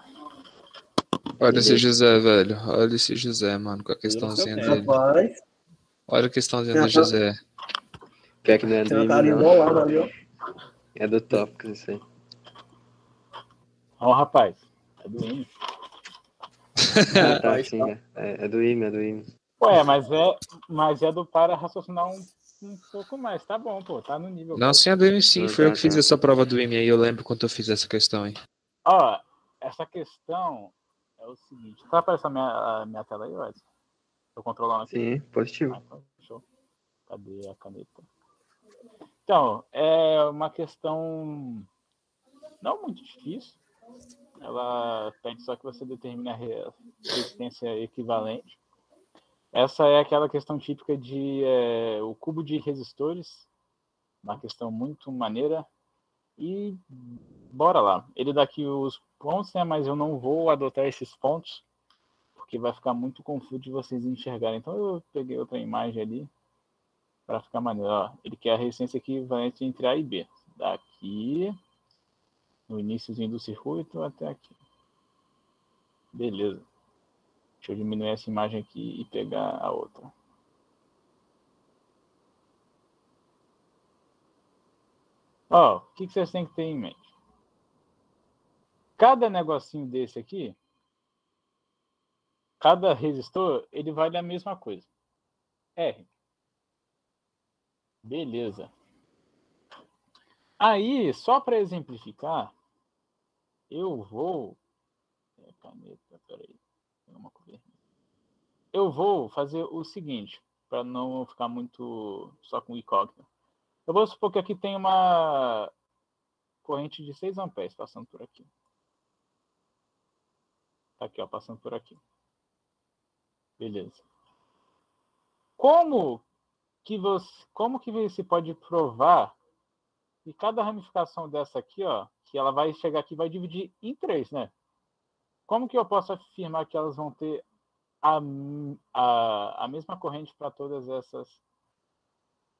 Olha esse José, velho. Olha esse José, mano, com a questãozinha dele. Rapaz, Olha a questãozinha do José. Pior que não é do tem uma IME, não. ali, ó. É do tópico, isso aí. Ó, rapaz. É do IME. Ah, tá, Rapaz, sim. tá. É, é do IME, é do IME. Ué, mas é, mas é do para raciocinar um, um pouco mais. Tá bom, pô. Tá no nível. Não, sim, é do M sim. Foi eu que fiz tá. essa prova do M aí. Eu lembro quando eu fiz essa questão aí. Ó, essa questão é o seguinte. Tá aparecendo a minha, a minha tela aí, Edson? Tô controlando aqui. Sim, positivo. Ah, então, show. Cadê a caneta? Então, é uma questão não muito difícil. Ela pede só que você determine a re- resistência equivalente. Essa é aquela questão típica de é, o cubo de resistores, uma questão muito maneira. E bora lá. Ele dá aqui os pontos, né? Mas eu não vou adotar esses pontos porque vai ficar muito confuso de vocês enxergarem. Então eu peguei outra imagem ali para ficar maneiro. Ó, ele quer a resistência equivalente entre A e B. Daqui no iníciozinho do circuito até aqui. Beleza. Deixa eu diminuir essa imagem aqui e pegar a outra. Ó, o que que vocês têm que ter em mente? Cada negocinho desse aqui, cada resistor, ele vale a mesma coisa. R. Beleza. Aí, só para exemplificar, eu vou. É, Caneta, peraí. Uma. Eu vou fazer o seguinte, para não ficar muito só com incógnito. Eu vou supor que aqui tem uma corrente de 6 amperes passando por aqui. Tá aqui, ó, passando por aqui. Beleza. Como que você, como que você pode provar que cada ramificação dessa aqui, ó, que ela vai chegar aqui e vai dividir em três, né? Como que eu posso afirmar que elas vão ter a, a, a mesma corrente para todas essas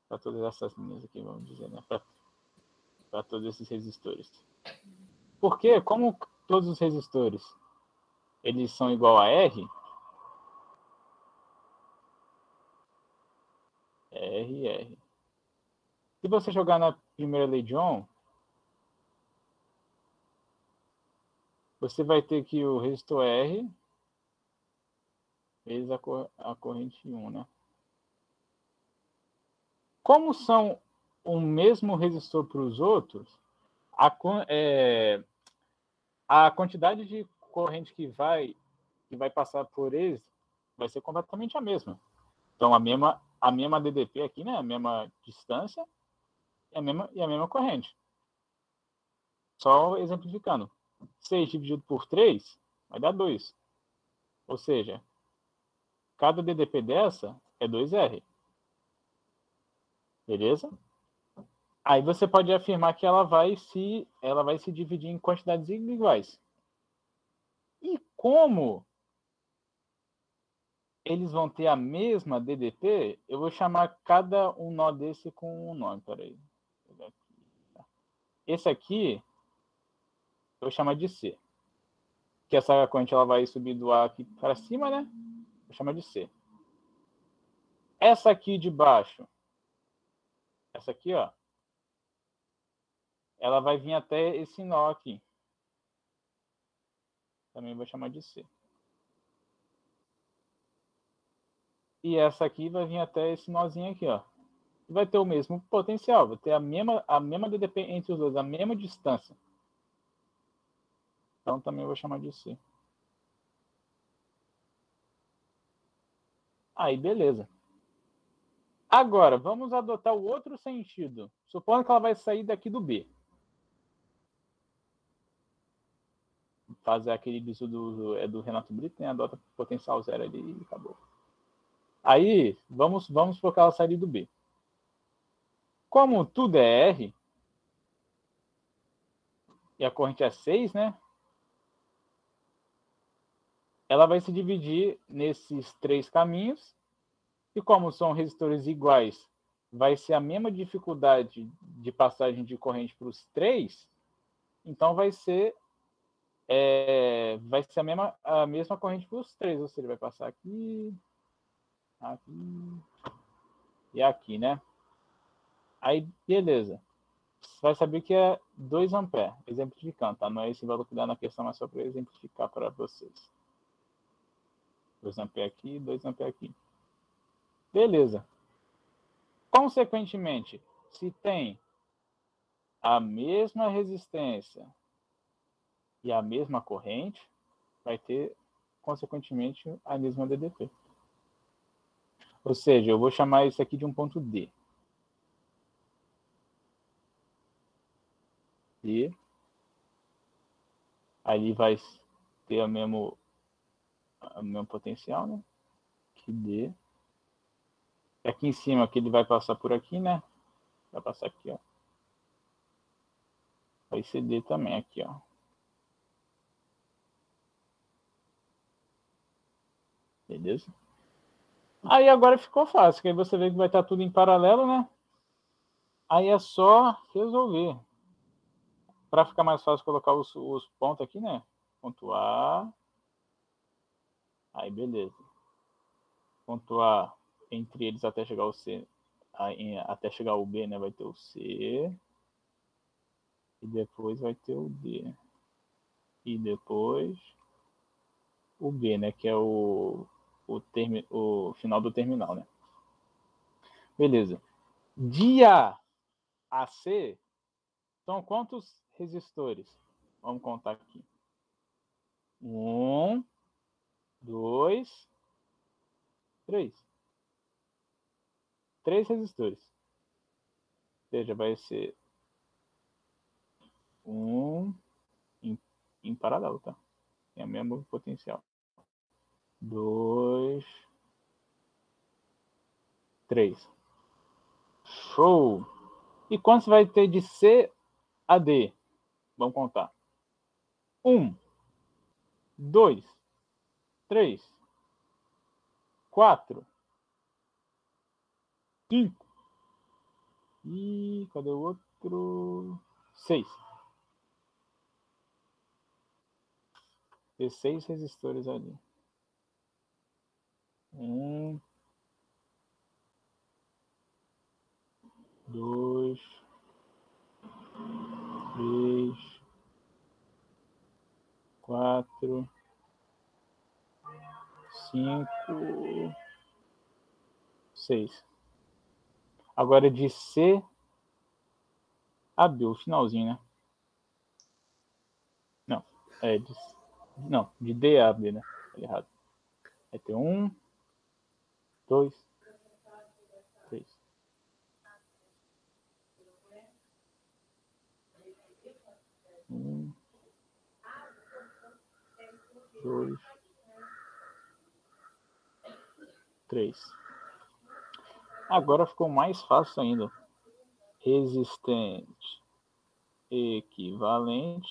para todas essas linhas aqui, vamos dizer, né? Para todos esses resistores. Porque como todos os resistores eles são igual a R, R, R. Se você jogar na primeira lei de Ohm, você vai ter que o resistor R vezes a, cor- a corrente 1, né? Como são o mesmo resistor para os outros, a, é, a quantidade de corrente que vai que vai passar por eles vai ser completamente a mesma. Então a mesma a mesma DDP aqui, né? A mesma distância e a mesma e a mesma corrente. Só exemplificando. 6 dividido por 3 vai dar 2. Ou seja, cada DDP dessa é 2R. Beleza? Aí você pode afirmar que ela vai se ela vai se dividir em quantidades iguais. E como eles vão ter a mesma DDP, eu vou chamar cada um nó desse com um nome. Peraí. Esse aqui vou chamar de C. Que essa corrente ela vai subir do A aqui para cima, né? Vou chamar de C. Essa aqui de baixo, essa aqui, ó, ela vai vir até esse nó aqui. Também vou chamar de C. E essa aqui vai vir até esse nozinho aqui, ó. Vai ter o mesmo potencial, vai ter a mesma, a mesma DDP entre os dois, a mesma distância. Então também vou chamar de C. Aí, beleza. Agora, vamos adotar o outro sentido. Supondo que ela vai sair daqui do B. Fazer aquele disso do, é do Renato Brito, né? Adota potencial zero ali e acabou. Aí, vamos, vamos para aquela saída do B. Como tudo é R, e a corrente é 6, né? Ela vai se dividir nesses três caminhos. E como são resistores iguais, vai ser a mesma dificuldade de passagem de corrente para os três. Então vai ser é, vai ser a mesma, a mesma corrente para os três. Ou seja, vai passar aqui, aqui e aqui, né? Aí, beleza. Você vai saber que é 2 amperes, exemplificando, tá? Não é esse valor que dá na questão, mas só para exemplificar para vocês. 2 amperes aqui, 2 amperes aqui. Beleza. Consequentemente, se tem a mesma resistência e a mesma corrente, vai ter, consequentemente, a mesma DDP. Ou seja, eu vou chamar isso aqui de um ponto D. D. Ali vai ter o mesmo, o mesmo potencial, né? Que D. Aqui em cima, que ele vai passar por aqui, né? Vai passar aqui, ó. Vai ser D também aqui, ó. Beleza? Aí agora ficou fácil, que aí você vê que vai estar tudo em paralelo, né? Aí é só resolver. Para ficar mais fácil colocar os, os pontos aqui, né? Ponto A. Aí, beleza. Ponto A entre eles até chegar o C. Até chegar o B, né? Vai ter o C. E depois vai ter o D. E depois o B, né? Que é o o, termi, o final do terminal, né? Beleza. De A a C, são quantos resistores? Vamos contar aqui. Um, dois, três. Três resistores. Ou seja, vai ser um em, em paralelo, tá? Tem o mesmo potencial dois, três. Show! E quantos vai ter de C a D? Vamos contar. Um, dois, três, quatro, cinco. E cadê o outro? Seis. Tem seis resistores ali. Um, dois, três, quatro, cinco, seis. Agora de C a B, o finalzinho, né? Não, é de, não, de D a B, né? Errado. Vai ter um, dois, três. Um, dois, três. Agora ficou mais fácil ainda. Resistente equivalente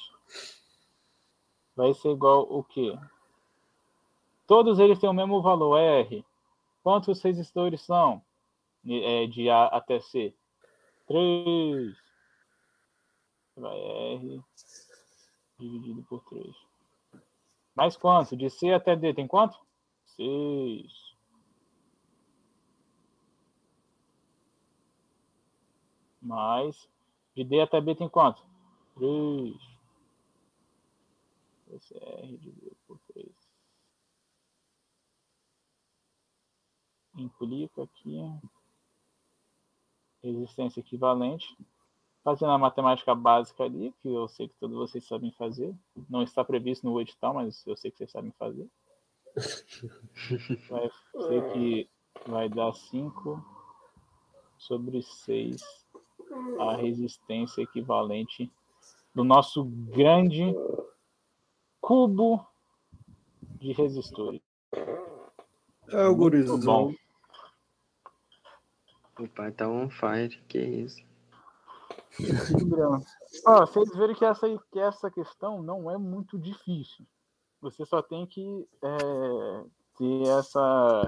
vai ser igual o quê? Todos eles têm o mesmo valor, R. Quantos resistores são é, de A até C? 3. Vai R dividido por 3. Mais quanto? De C até D tem quanto? 6. Mais. De D até B tem quanto? 3. Esse R dividido por 3. implica aqui resistência equivalente. Fazendo a matemática básica ali, que eu sei que todos vocês sabem fazer. Não está previsto no edital, mas eu sei que vocês sabem fazer. Vai ser que vai dar 5 sobre 6 a resistência equivalente do nosso grande cubo de resistores. É o gurizão. bom. O pai tá on fire, que isso. Ó, vocês verem que essa, que essa questão não é muito difícil. Você só tem que é, ter essa,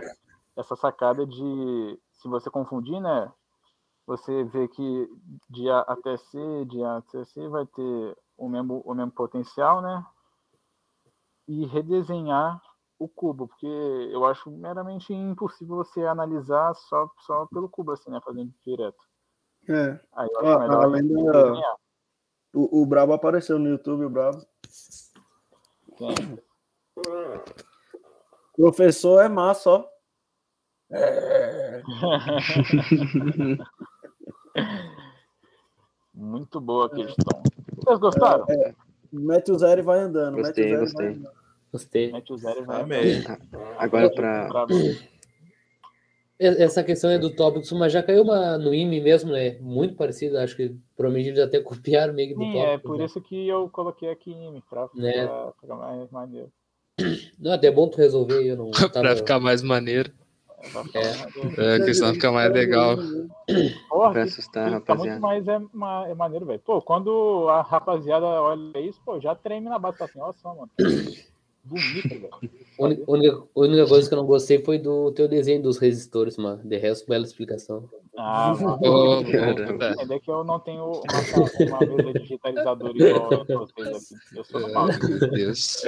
essa sacada de, se você confundir, né? Você vê que de A até C, de A até C vai ter o mesmo, o mesmo potencial, né? E redesenhar o cubo, porque eu acho meramente impossível você analisar só, só pelo cubo, assim, né? Fazendo direto. É. Aí eu acho Ó, melhor além da- desenhar. O, o Brabo apareceu no YouTube, o Brabo. Quem? Professor é massa, ó. Muito boa a questão. Vocês gostaram? Mete o zero e vai andando. Gostei, mete o zero gostei. Vai andando. Gostei. Mete o zero e vai. Amei. Agora E- Essa questão é do Tópicos, mas já caiu uma no IME mesmo, né? Muito parecido, acho que provavelmente eles até copiaram meio que do Sim, Tópicos. é por né? isso que eu coloquei aqui em pra, Né? pra ficar mais maneiro. Não, até é bom tu resolver, eu não pra tava... ficar mais maneiro. É, É. É, a questão fica mais legal. Porra, Pra que- assustar, que Tá muito rapaziada. mais é, ma- é maneiro, velho. Pô, quando a rapaziada olha isso, pô, já treme na base, tá assim, olha só, mano. Bonito, velho. A única, a única coisa que eu não gostei foi do teu desenho dos resistores, mano. De resto, bela explicação. Ah, mano. Puta. Entender que eu não tenho uma, uma mesa digitalizadora igual a vocês aqui. Eu sou normal. Meu Deus.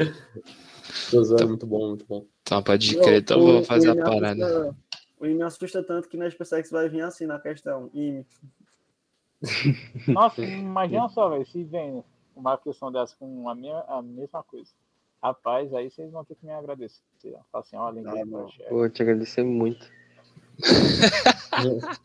Tô zoando, muito bom, muito bom. Então, pode crer, então vou fazer a parada. assusta- O IME assusta tanto que na SpaceX vai vir assim na questão. IME. Nossa, imagina só, velho, se vem uma questão dessa com a, minha, a mesma coisa. Rapaz, aí vocês vão ter que me agradecer. Fala assim, olha, Ah. Pô, te agradecer muito.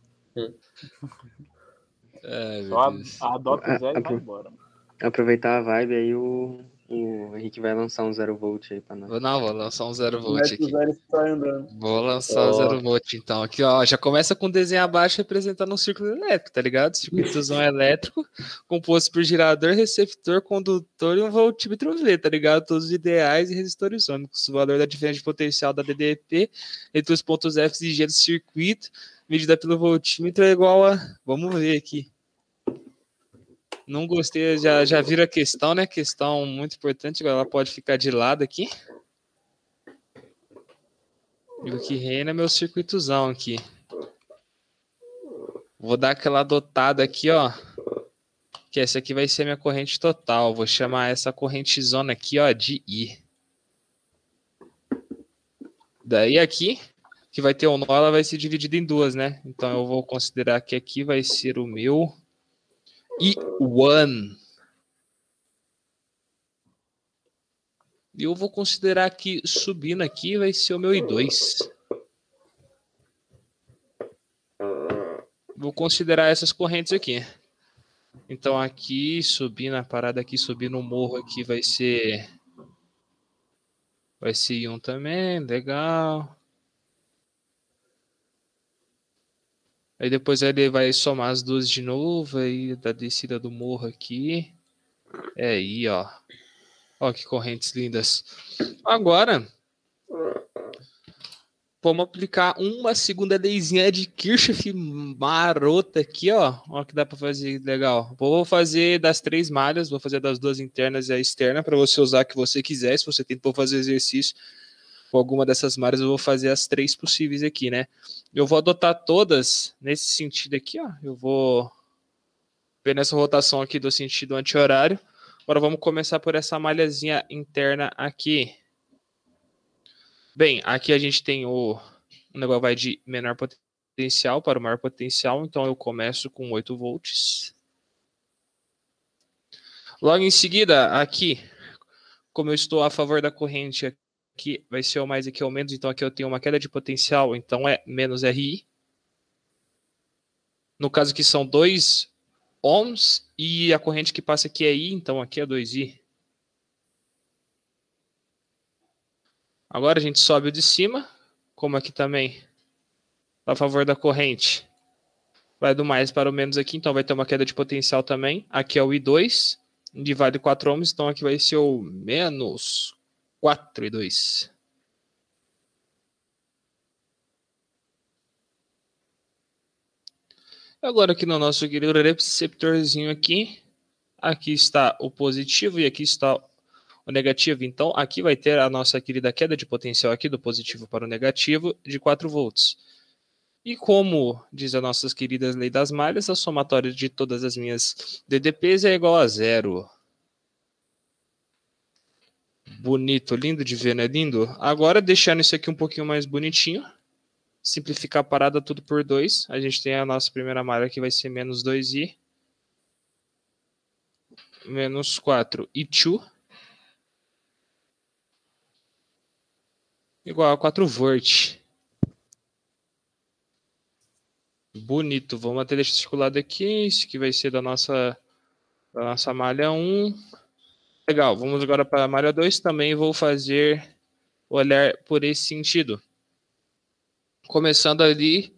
Meu Só adota o Zé e vai embora. mano. Aproveitar a vibe aí, o, o Henrique vai lançar um zero volt aí pra nós. Vou- Não, vou lançar um zero volt o aqui. zero e. Vou lançar o Ó. zero volt, então. Aqui, ó, já começa com o desenho abaixo representando um círculo elétrico, tá ligado? Circuitozão elétrico, composto por gerador, receptor, condutor e um voltímetro V, tá ligado? Todos ideais e resistores ônicos. O valor da diferença de potencial da DDP entre os pontos F e G do circuito, medida pelo voltímetro, é igual a. Vamos ver aqui. Não gostei, já, já viram a questão, né? Questão muito importante, ela pode ficar de lado aqui. E o que reina é meu circuitozão aqui. Vou dar aquela dotada aqui, ó. Que essa aqui vai ser minha corrente total. Vou chamar essa corrente zona aqui, ó, de I. Daí aqui, que vai ter um nó, ela vai ser dividida em duas, né? Então eu vou considerar que aqui vai ser o meu I1. E eu vou considerar que subindo aqui vai ser o meu I2. Vou considerar essas correntes aqui. Então aqui, subindo a parada aqui, subindo o morro aqui vai ser... Vai ser I1 também, legal. Aí depois ele vai somar as duas de novo, aí da descida do morro aqui. É aí, ó. Ó que correntes lindas. Agora, vamos aplicar uma segunda leizinha de Kirchhoff marota aqui, ó. Ó que dá para fazer legal. Vou fazer das três malhas, vou fazer das duas internas e a externa para você usar a que você quiser. Se você tentou fazer exercício com alguma dessas malhas, eu vou fazer as três possíveis aqui, né? Eu vou adotar todas nesse sentido aqui, ó. Eu vou ver nessa rotação aqui do sentido anti-horário. Agora vamos começar por essa malhazinha interna aqui. Bem, aqui a gente tem o, o negócio vai de menor potencial para o maior potencial, então eu começo com 8 volts. Logo em seguida, aqui, como eu estou a favor da corrente aqui, vai ser o mais aqui ou menos, então aqui eu tenho uma queda de potencial, então é menos RI. No caso aqui são 2 ohms e a corrente que passa aqui é I, então aqui é 2I. Agora a gente sobe o de cima, como aqui também a favor da corrente. Vai do mais para o menos aqui, então vai ter uma queda de potencial também. Aqui é o I2, onde vale 4 ohms, então aqui vai ser o menos 4 e 2. Agora aqui no nosso querido receptorzinho aqui, aqui está o positivo e aqui está o negativo. Então, aqui vai ter a nossa querida queda de potencial aqui do positivo para o negativo de 4 volts. E como diz a nossas queridas lei das malhas, a somatória de todas as minhas DDPs é igual a zero. Bonito, lindo de ver, né? Lindo. Agora, deixando isso aqui um pouquinho mais bonitinho, simplificar a parada tudo por 2. A gente tem a nossa primeira malha que vai ser menos 2i. Menos 4 e 2. Igual a 4 volt. Bonito. Vamos até deixar circulado aqui. Isso aqui vai ser da nossa, da nossa malha 1. Legal. Vamos agora para malha 2. Também vou fazer olhar por esse sentido. Começando ali,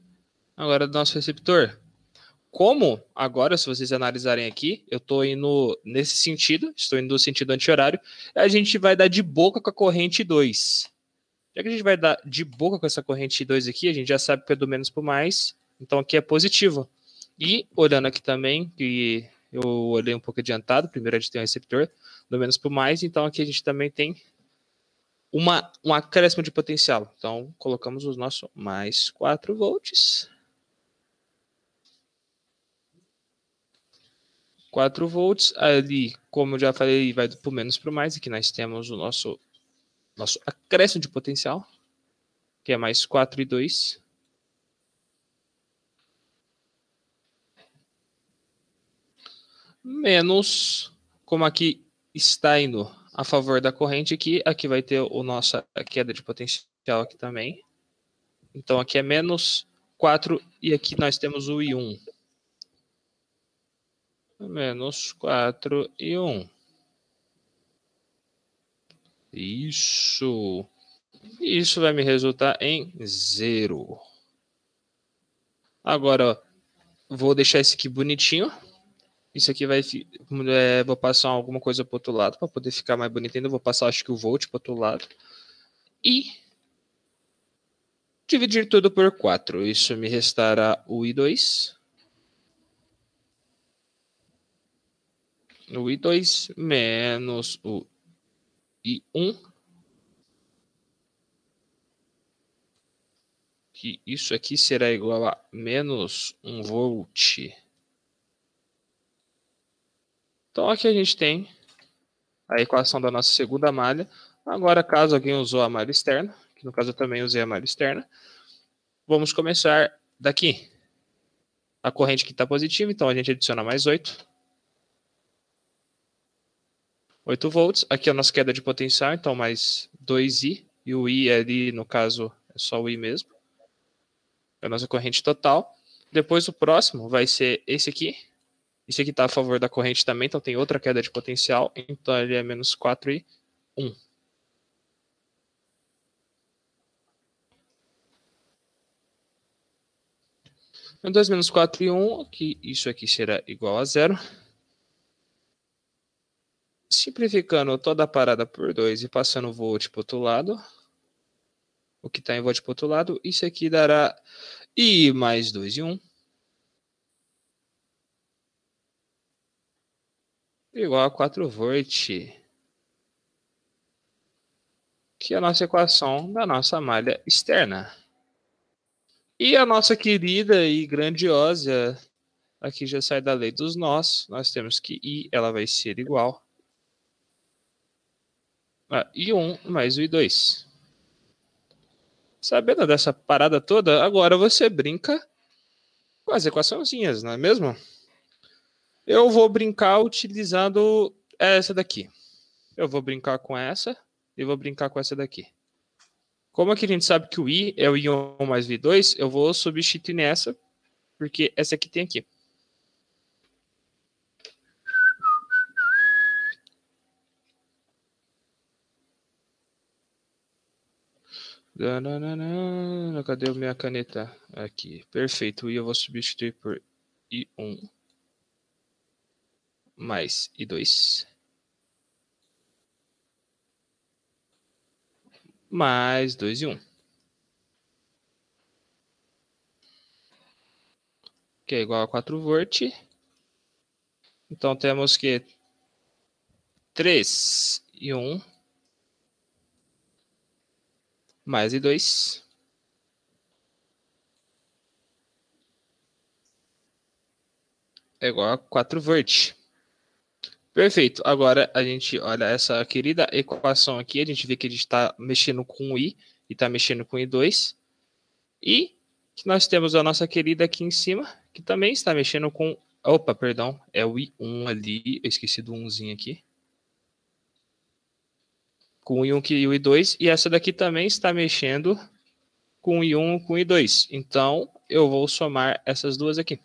agora do nosso receptor. Como agora, se vocês analisarem aqui, eu estou indo nesse sentido, estou indo no sentido anti-horário, a gente vai dar de boca com a corrente 2. Já que a gente vai dar de boca com essa corrente 2 aqui, a gente já sabe que é do menos para mais, então aqui é positivo. E olhando aqui também, que eu olhei um pouco adiantado, primeiro a gente tem um receptor, do menos para mais, então aqui a gente também tem uma, um acréscimo de potencial. Então colocamos o nosso mais 4 volts. 4 volts. Ali, como eu já falei, vai do menos para mais. Aqui nós temos o nosso, nosso acréscimo de potencial, que é mais 4 e 2. Menos, como aqui está indo a favor da corrente aqui, aqui vai ter o nossa queda de potencial aqui também. Então aqui é menos 4 e aqui nós temos o I1. Menos 4 e 1. Isso. Isso vai me resultar em zero. Agora, vou deixar esse aqui bonitinho. Isso aqui vai. É, vou passar alguma coisa para outro lado para poder ficar mais bonito ainda. Vou passar, acho que o volt para outro lado. E. Dividir tudo por 4. Isso me restará o I2. O I2 menos o I1. Que isso aqui será igual a menos 1 volt. Então aqui a gente tem a equação da nossa segunda malha. Agora, caso alguém usou a malha externa, que no caso eu também usei a malha externa, vamos começar daqui. A corrente que está positiva, então a gente adiciona mais 8. 8 volts. Aqui é a nossa queda de potencial, então mais 2i. E o i ali, no caso, é só o i mesmo. É a nossa corrente total. Depois o próximo vai ser esse aqui, esse aqui está a favor da corrente também, então tem outra queda de potencial. Então ele é menos 4 e 1. Então, 2 menos 4 e 1, que isso aqui será igual a zero. Simplificando toda a parada por 2 e passando o volt para o outro lado, o que está em volt para o outro lado, isso aqui dará I mais 2 e 1. Igual a 4 volt, que é a nossa equação da nossa malha externa. E a nossa querida e grandiosa, aqui já sai da lei dos nós, nós temos que I ela vai ser igual a I1 mais o I2. Sabendo dessa parada toda, agora você brinca com as equaçãozinhas, não é mesmo? Eu vou brincar utilizando essa daqui. Eu vou brincar com essa e vou brincar com essa daqui. Como aqui a gente sabe que o i é o i1 mais v2, eu vou substituir nessa, porque essa aqui tem aqui. Cadê a minha caneta? Aqui. Perfeito. I eu vou substituir por i1 mais I2 mais 2 e 1. que é igual a 4 volt. Então temos que 3 e 1 mais e 2 é igual a 4 volt. Perfeito. Agora a gente olha essa querida equação aqui, a gente vê que a gente está mexendo com i e está mexendo com o i2. E nós temos a nossa querida aqui em cima, que também está mexendo com. Opa, perdão, é o i1 ali, eu esqueci do 1zinho aqui. Com o i1 e o i2, e essa daqui também está mexendo com o i1 com o i2. Então eu vou somar essas duas aqui.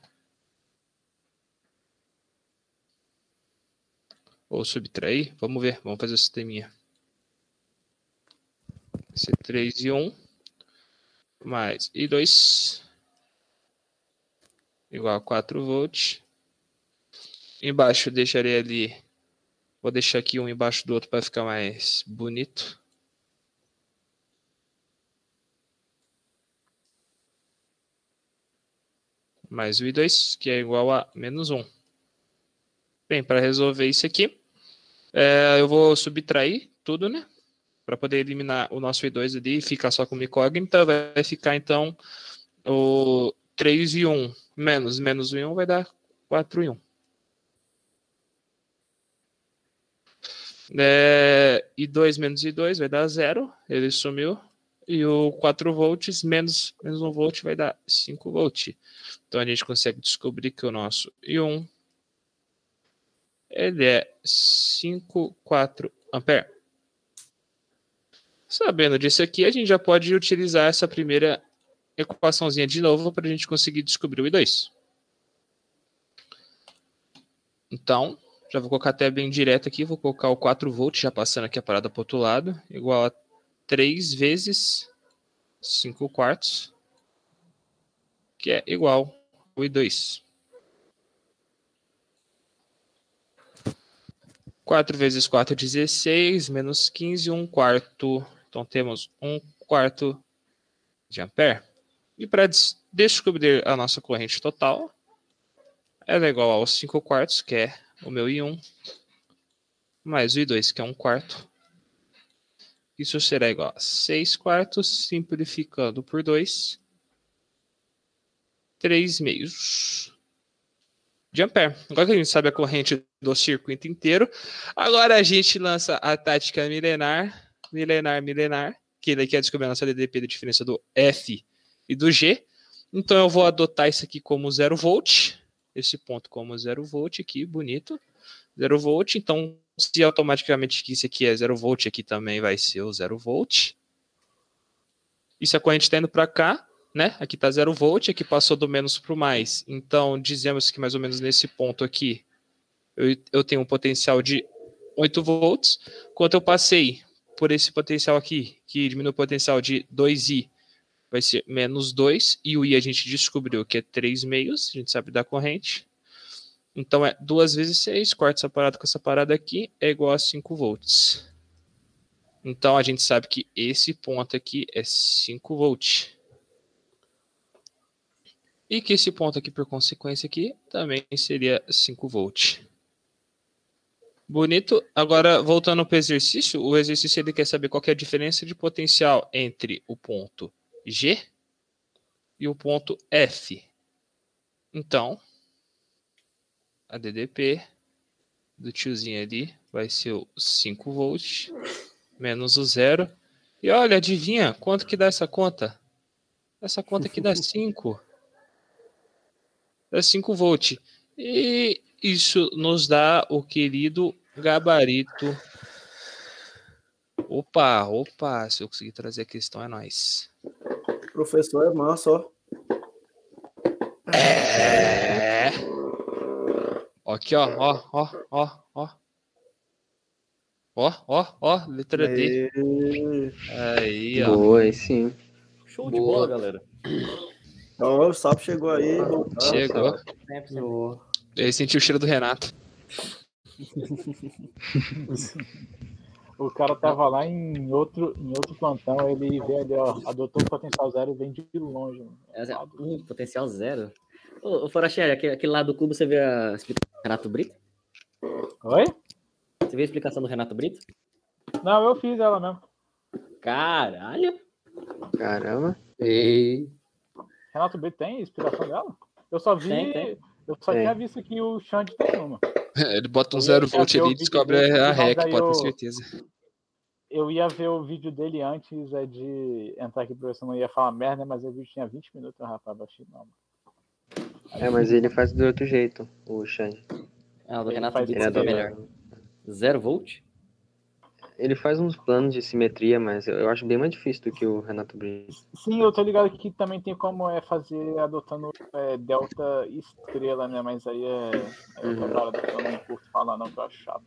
Ou subtrair? Vamos ver, vamos fazer o sisteminha. Esse 3 e 1 mais e 2 igual a 4 volts. Embaixo deixarei ali, vou deixar aqui um embaixo do outro para ficar mais bonito. Mais o I2, que é igual a menos 1. Bem, para resolver isso aqui, é, eu vou subtrair tudo, né? Para poder eliminar o nosso I2 ali e ficar só com uma incógnita, vai ficar então o 3 e 1 menos menos 1 e 1 vai dar 4 e 1. É, I2 menos I2 vai dar 0, ele sumiu. E o 4 volts menos, menos 1 volt vai dar 5 volt. Então a gente consegue descobrir que o nosso I1 ele é 5,4 ampere. Sabendo disso aqui, a gente já pode utilizar essa primeira equaçãozinha de novo para a gente conseguir descobrir o I2. Então, já vou colocar até bem direto aqui, vou colocar o 4 volts, já passando aqui a parada para o outro lado, igual a 3 vezes 5 quartos, que é igual ao I2. 4 vezes 4 é 16, menos 15, 1 quarto. Então temos 1 quarto de ampere. E para descobrir a nossa corrente total, ela é igual aos 5 quartos, que é o meu I1, mais o I2, que é 1 quarto. Isso será igual a 6 quartos, simplificando por 2, 3 meios de ampere. Agora que a gente sabe a corrente do circuito inteiro, agora a gente lança a tática milenar, milenar, milenar, que ele quer descobrir a nossa DDP da diferença do F e do G. Então eu vou adotar isso aqui como 0 volt, esse ponto como 0 volt aqui, bonito. 0 volt, então se automaticamente isso aqui é 0 volt, aqui também vai ser o 0 volt. E se a corrente está indo para cá, né? Aqui está 0 volt, aqui passou do menos para o mais. Então, dizemos que mais ou menos nesse ponto aqui, eu, eu tenho um potencial de 8 volts. Quando eu passei por esse potencial aqui, que diminui o potencial de 2i, vai ser menos 2. E o i a gente descobriu que é 3 meios, a gente sabe da corrente. Então, é 2 vezes 6, corta essa parada com essa parada aqui, é igual a 5 volts. Então, a gente sabe que esse ponto aqui é 5 volts. E que esse ponto aqui, por consequência, aqui também seria 5 volt. Bonito. Agora, voltando para o exercício, o exercício ele quer saber qual que é a diferença de potencial entre o ponto G e o ponto F. Então, a DDP do tiozinho ali vai ser o 5 volts menos o zero. E olha, adivinha quanto que dá essa conta? Essa conta aqui dá 5 é 5 volt. E isso nos dá o querido gabarito. Opa, opa, se eu conseguir trazer a questão é nós. Professor é massa, ó. É. Aqui, ó, ó, ó, ó, ó. Ó, ó, ó, letra D. Aí, ó. Boa, aí sim. Show de Boa. bola, galera. Então, o Sapo chegou aí. Chegou. Ele sentiu o cheiro do Renato. O cara tava lá em outro, em outro plantão, ele veio ali, ó, adotou o potencial zero e vem de longe. mano. É, um potencial zero. Ô, ô Foracheri, aquele, aquele lado do cubo você vê a explicação do Renato Brito? Oi? Você viu a explicação do Renato Brito? Não, eu fiz ela mesmo. Caralho! Caramba. Ei, Renato Brito tem inspiração dela? Eu só vi. Tem, tem. Eu só Tem. tinha visto que o Xande tem uma. Ele bota um Eu zero volt ali e descobre dele, a REC, pode ter certeza. Eu ia ver o vídeo dele antes é de entrar aqui pra ver se eu não ia falar merda, mas o vídeo tinha 20 minutos, rapaz, baixei não. mano. É, mas ele faz do outro jeito, o Shane. Ah, o do Ele Renato Ele é melhor. Zero volt? Ele faz uns planos de simetria, mas eu eu acho bem mais difícil do que o Renato Brito. Sim, eu tô ligado que também tem como é fazer adotando é, delta estrela, né? Mas aí é, é outra Uhum. parada que eu não curto falar não, que eu acho chato.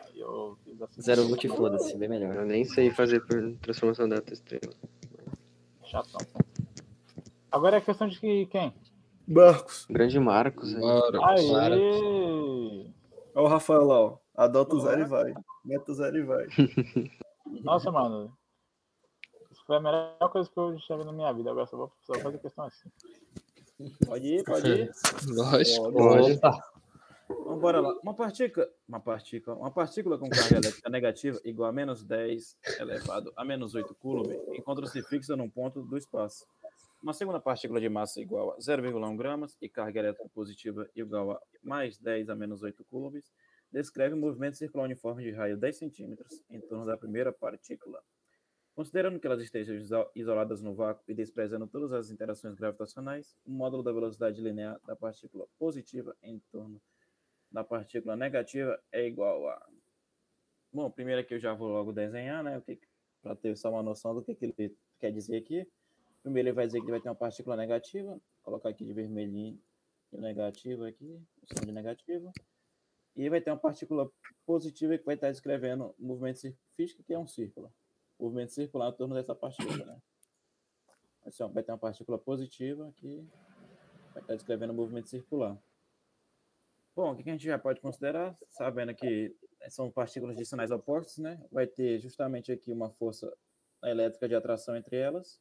Aí eu fiz assim. Zero e foda-se, bem melhor. Eu nem sei fazer por transformação delta estrela. Chatão. Agora é questão de que quem? Barcos. O grande Marcos? Bora, Aê! bora. Olha o Rafael lá, ó. Adota o zero e vai. Meta o zero e vai. Nossa, mano. Isso foi a melhor coisa que eu já vi na minha vida. Agora só vou, só fazer questão assim. Pode ir, pode ir. Lógico. Pode. Vamos bora lá. Uma partícula, uma partícula, uma partícula com carga elétrica negativa igual a menos 10 elevado a menos 8 coulomb encontra-se fixa num ponto do espaço. Uma segunda partícula de massa igual a 0,1 gramas e carga elétrica positiva igual a mais 10 a menos 8 coulombs descreve um movimento circular uniforme de raio 10 centímetros em torno da primeira partícula. Considerando que elas estejam iso- isoladas no vácuo e desprezando todas as interações gravitacionais, o módulo da velocidade linear da partícula positiva em torno da partícula negativa é igual a. Bom, primeiro aqui eu já vou logo desenhar, né? Para ter só uma noção do que, que ele quer dizer aqui. Primeiro ele vai dizer que vai ter uma partícula negativa. Vou colocar aqui de vermelhinho de negativo aqui, som de negativo. E vai ter uma partícula positiva que vai estar descrevendo o movimento físico, que é um círculo. O movimento circular em torno dessa partícula, né? Vai ter uma partícula positiva que vai estar descrevendo o movimento circular. Bom, o que a gente já pode considerar, sabendo que são partículas de sinais opostos, né? Vai ter justamente aqui uma força elétrica de atração entre elas.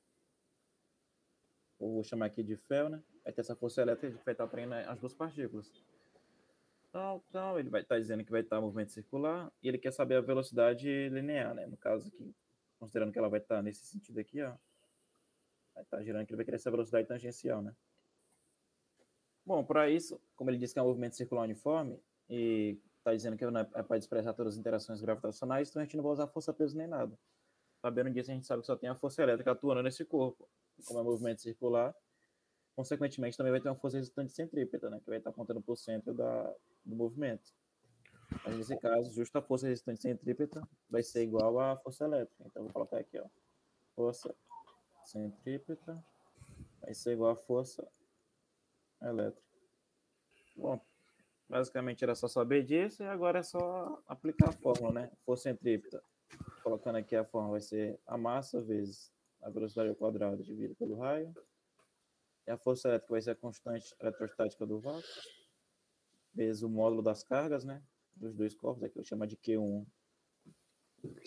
Vou chamar aqui de fel, né? Vai ter essa força elétrica que vai estar prendendo as duas partículas. Então, então ele vai estar dizendo que vai estar movimento circular e ele quer saber a velocidade linear, né? No caso aqui, considerando que ela vai estar nesse sentido aqui, ó. Vai estar girando aqui, ele vai querer essa velocidade tangencial, né? Bom, para isso, como ele disse que é um movimento circular uniforme e está dizendo que não é para expressar todas as interações gravitacionais, então a gente não vai usar força peso nem nada. Sabendo disso, a gente sabe que só tem a força elétrica atuando nesse corpo. Como é movimento circular, consequentemente também vai ter uma força resultante centrípeta, né, que vai estar apontando para o centro da, do movimento. Mas nesse caso, justo a força resultante centrípeta vai ser igual à força elétrica. Então, vou colocar aqui, ó. Força centrípeta vai ser igual à força elétrica. Bom, basicamente era só saber disso e agora é só aplicar a fórmula, né? Força centrípeta. Colocando aqui a fórmula vai ser a massa vezes a velocidade ao quadrado dividido pelo raio. E a força elétrica vai ser a constante eletrostática do vácuo vezes o módulo das cargas, né? Dos dois corpos, aqui eu chamo de Q1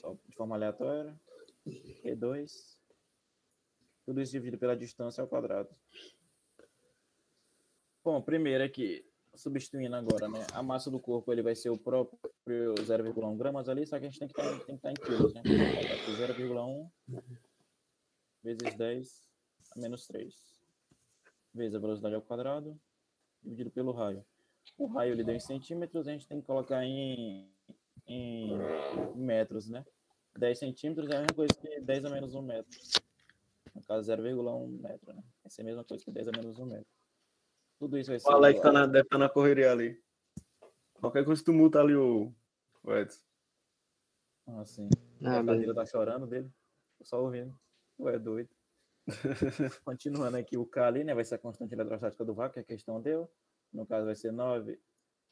só de forma aleatória. Q2. Tudo isso dividido pela distância ao quadrado. Bom, primeiro aqui, substituindo agora, né? A massa do corpo ele vai ser o próprio 0,1 gramas ali, só que a gente tem que estar, tem que estar em quilos, né? Aqui 0,1 vezes 10 a menos 3. Vezes a velocidade ao quadrado, dividido pelo raio. O raio ele deu em centímetros, a gente tem que colocar em, em metros, né? 10 centímetros é a mesma coisa que 10 a menos 1 metro. No caso, 0,1 metro, né? Vai ser a mesma coisa que 10 a menos 1 metro. Tudo isso vai ser. O Alex igual- tá tá na, deve estar na correria ali. Qualquer coisa tu multa ali o, o Edson. Ah, sim. Ah, a cadeira tá chorando dele. Tô só ouvindo. Ué, doido. Continuando aqui, o K ali, né? Vai ser a constante eletrostática do vácuo, que a questão deu. No caso, vai ser 9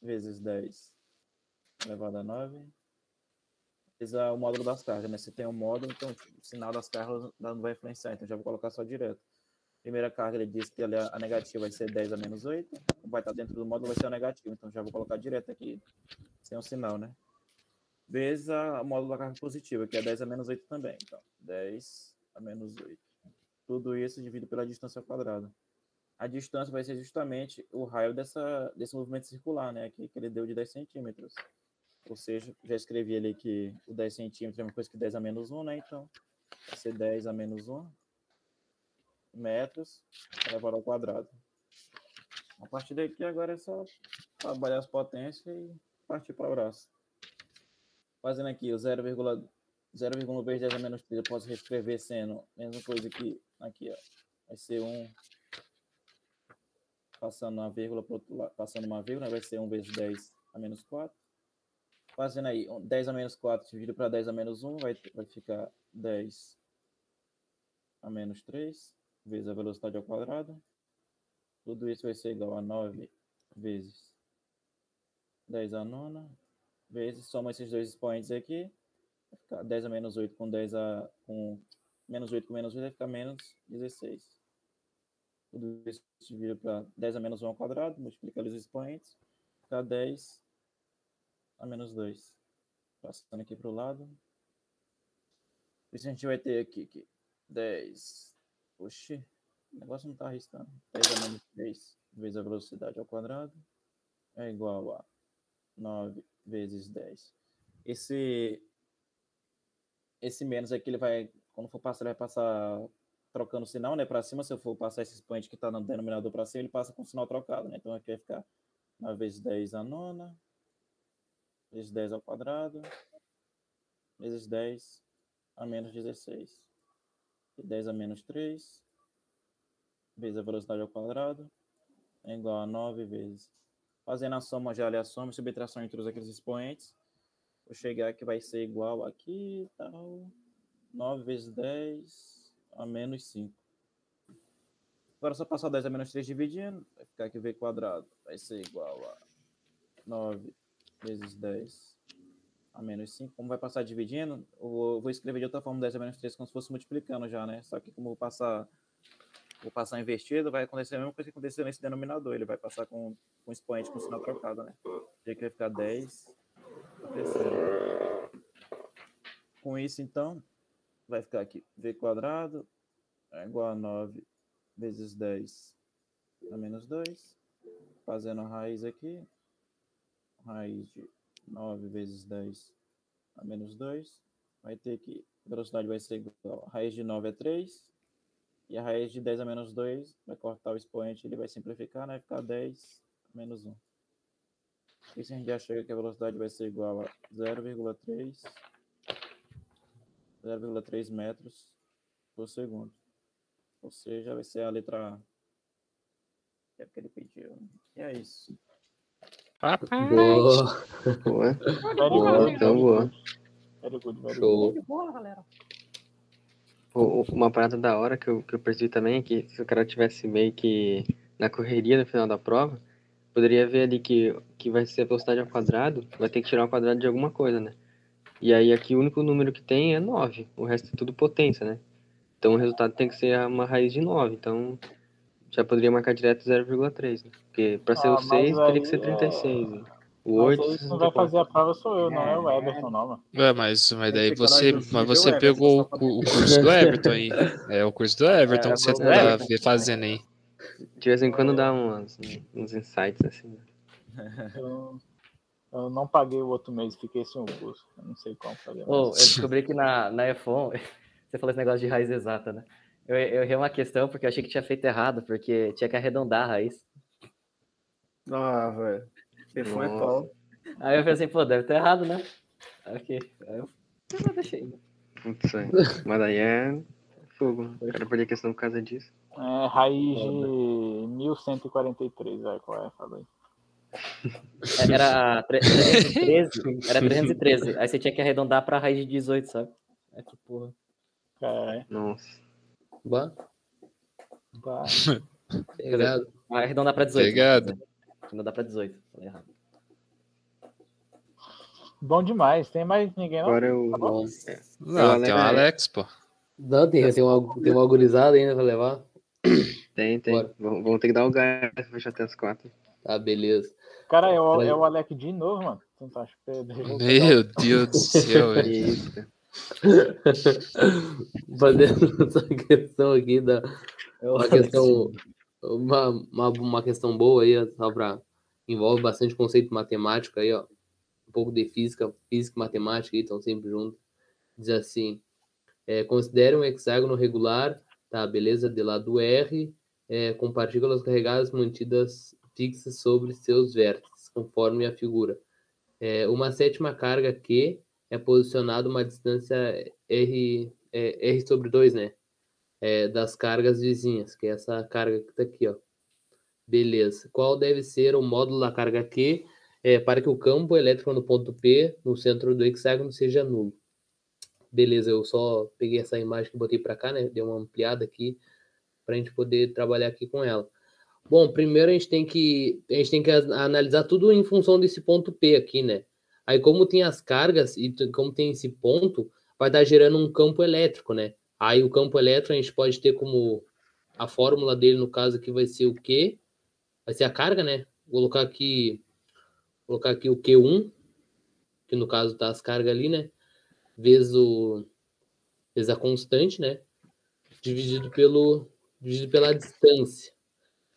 vezes 10 elevado a 9. Esse é o módulo das cargas, né? Se tem um módulo, então o sinal das cargas não vai influenciar. Então já vou colocar só direto. Primeira carga, ele disse que a a negativa vai ser 10 a menos 8. Vai estar dentro do módulo, vai ser o negativo. Então já vou colocar direto aqui, sem um sinal, né? Vezes a- o módulo da carga positiva, que é 10 a menos 8 também. Então, 10 a menos 8. Tudo isso dividido pela distância ao quadrado. A distância vai ser justamente o raio dessa, desse movimento circular, né? Aqui que ele deu de 10 centímetros. Ou seja, já escrevi ali que o 10 centímetros é uma coisa que 10 a menos 1, né? Então, vai ser 10 a menos 1 metros elevado ao quadrado. A partir daqui, agora é só trabalhar as potências e partir para o braço. Fazendo aqui o 0,1 vezes 10 a menos 3, eu posso reescrever sendo a mesma coisa que aqui, ó. Vai ser 1 passando uma vírgula para passando uma vírgula, né? vai ser 1 vezes 10 a menos 4. Fazendo aí, 10 a menos 4 dividido para 10 a menos 1, vai, vai ficar 10 a menos 3, vezes a velocidade ao quadrado. Tudo isso vai ser igual a 9 vezes 10 a nona, vezes, soma esses dois expoentes aqui, vai ficar 10 a menos 8 com 10 a, com menos 8 com menos 8 vai ficar menos 16. Tudo isso vira para 10 a menos 1 ao quadrado, multiplica os expoentes, fica 10 a menos 2. Passando aqui para o lado. Isso a gente vai ter aqui que 10. Oxi, o negócio não está arriscando. 10 a menos 3 vezes a velocidade ao quadrado é igual a 9 vezes 10. Esse, esse menos aqui, ele vai, quando for passar, ele vai passar trocando sinal, né, para cima. Se eu for passar esse expoente que está no denominador para cima, ele passa com sinal trocado, né? Então aqui vai ficar 9 vezes 10 a nona, vezes 10 ao quadrado, vezes 10 a menos 16. E 10 a menos 3, vezes a velocidade ao quadrado, é igual a 9 vezes. Fazendo a soma já ali a soma, subtração entre os aqueles expoentes, vou chegar que vai ser igual aqui e tal. 9 vezes 10 a menos 5. Agora, só passar 10 a menos 3 dividindo, vai ficar aqui v quadrado. Vai ser igual a 9 vezes 10 a menos 5. Como vai passar dividindo, eu vou, escrever de outra forma 10 a menos 3, como se fosse multiplicando já, né? Só que como eu vou passar, vou passar invertido, vai acontecer a mesma coisa que aconteceu nesse denominador. Ele vai passar com, com expoente com sinal trocado, né? Já que vai ficar 10 a terceira. Com isso, então, vai ficar aqui v quadrado é igual a 9 vezes 10 a menos 2. Fazendo a raiz aqui. Raiz de 9 vezes 10 a menos 2. Vai ter que a velocidade vai ser igual. A raiz de 9 é 3. E a raiz de 10 a menos 2 vai cortar o expoente, ele vai simplificar, né? Vai ficar 10 a menos 1. Isso a gente já chega que a velocidade vai ser igual a 0,3 0,3 metros por segundo. Ou seja, vai ser a letra A. É porque ele pediu. E é isso. Rapaz. Boa. Boa. Boa, então boa. Show. Uma parada da hora que eu, que eu percebi também é que se o cara tivesse meio que na correria no final da prova, poderia ver ali que, que vai ser a velocidade ao quadrado, vai ter que tirar o quadrado de alguma coisa, né? E aí aqui o único número que tem é 9, o resto é tudo potência, né? Então o resultado tem que ser uma raiz de 9, então já poderia marcar direto 0,3, né? Porque para ser Ah, o mas 6 teria aí que ser é- 36, né? O Mas 8, aí quem vai fazer a prova sou eu, não é o É. Everton, não, mano. Ué, mas, mas daí você, mas você pegou o, o curso do Everton aí. É o curso do Everton É, que você tá Everton. ve- fazendo aí. de vez em quando dá umas, uns insights assim. né? Eu, eu não paguei o outro mês, fiquei sem o curso. Eu não sei como fazer. Ô, eu descobri que na, na F1, você falou esse negócio de raiz exata, né? Eu, eu errei uma questão porque eu achei que tinha feito errado, porque tinha que arredondar a raiz. Ah, velho. Telefone é pau. Aí eu pensei, pô, deve estar errado, né? Ok. Aí eu, eu deixei. Putz, é. mas daí é fogo. né? O cara perder a questão por causa disso. É, raiz de 1143, vai, qual é? Fala aí. Era tre- 313, era 313. Aí você tinha que arredondar pra raiz de 18, sabe? É que porra. É, Nossa. Bah, tá. pegado. Arredondar pra 18. Pegado. Arredondar pra 18. Falei errado. Bom demais. Tem mais ninguém, não? Agora eu. Bom. Não, tem o Alex. Pô. Não, tem, tem, uma, tem uma agorizada ainda pra levar. Tem, tem. Bora. Vamos vamos ter que dar o gás pra fechar até as quatro. Tá, beleza. Cara, é o, é o Alec de novo, mano. Tá, pegar Meu Deus do céu, velho. Fazendo essa questão aqui da. Eu, Uma questão uma, uma, uma questão boa aí, só para envolve bastante conceito matemático aí, ó. Um pouco de física, física e matemática aí estão sempre juntos. Diz assim: é, considere um hexágono regular, tá? Beleza? De lado R, é, com partículas carregadas mantidas fixas sobre seus vértices, conforme a figura. É, uma sétima carga Q é posicionada uma distância R, é, R sobre 2, né? É, das cargas vizinhas, que é essa carga que está aqui, ó. Beleza. Qual deve ser o módulo da carga Q é, para que o campo elétrico no ponto P, no centro do hexágono, seja nulo? Beleza, eu só peguei essa imagem que botei para cá, né? Dei uma ampliada aqui para a gente poder trabalhar aqui com ela. Bom, primeiro a gente tem que a gente tem que analisar tudo em função desse ponto P aqui, né? Aí como tem as cargas e como tem esse ponto, vai estar gerando um campo elétrico, né? Aí o campo elétrico a gente pode ter como a fórmula dele no caso aqui vai ser o Q vai ser a carga, né? Vou colocar aqui, colocar aqui o Q1, que no caso tá as cargas ali, né? Vezes, o, vezes a constante, né? Dividido, pelo, dividido pela distância.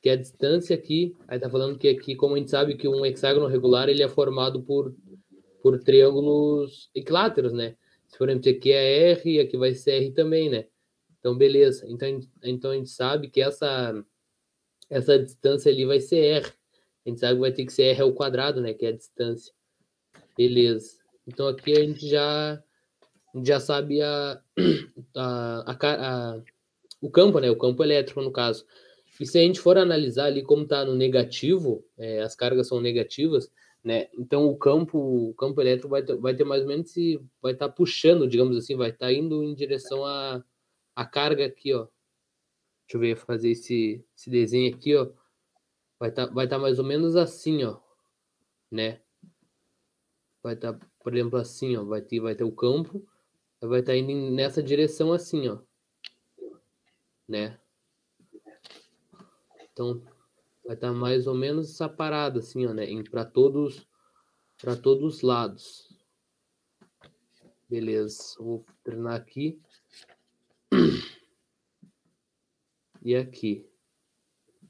Que é a distância aqui, aí tá falando que aqui, como a gente sabe que um hexágono regular, ele é formado por, por triângulos equiláteros, né? Se por exemplo, aqui é R, aqui vai ser R também, né? Então, beleza. Então, então a gente sabe que essa essa distância ali vai ser R. A gente sabe que vai ter que ser R ao quadrado, né? Que é a distância. Beleza. Então aqui a gente já, a gente já sabe a, a, a, a, o campo, né? O campo elétrico, no caso. E se a gente for analisar ali como está no negativo, é, as cargas são negativas, né? Então o campo, o campo elétrico vai ter, vai ter mais ou menos se vai estar tá puxando, digamos assim, vai estar tá indo em direção à a, carga aqui, ó, Deixa eu ver, fazer esse, esse desenho aqui, ó. Vai estar tá, vai tá mais ou menos assim, ó. Né? Vai estar, tá, por exemplo, assim, ó. Vai ter, vai ter o campo. Vai estar tá indo nessa direção assim, ó. Né? Então, vai estar tá mais ou menos essa parada, assim, ó, né? Para todos, para todos os lados. Beleza. Vou treinar aqui. e aqui.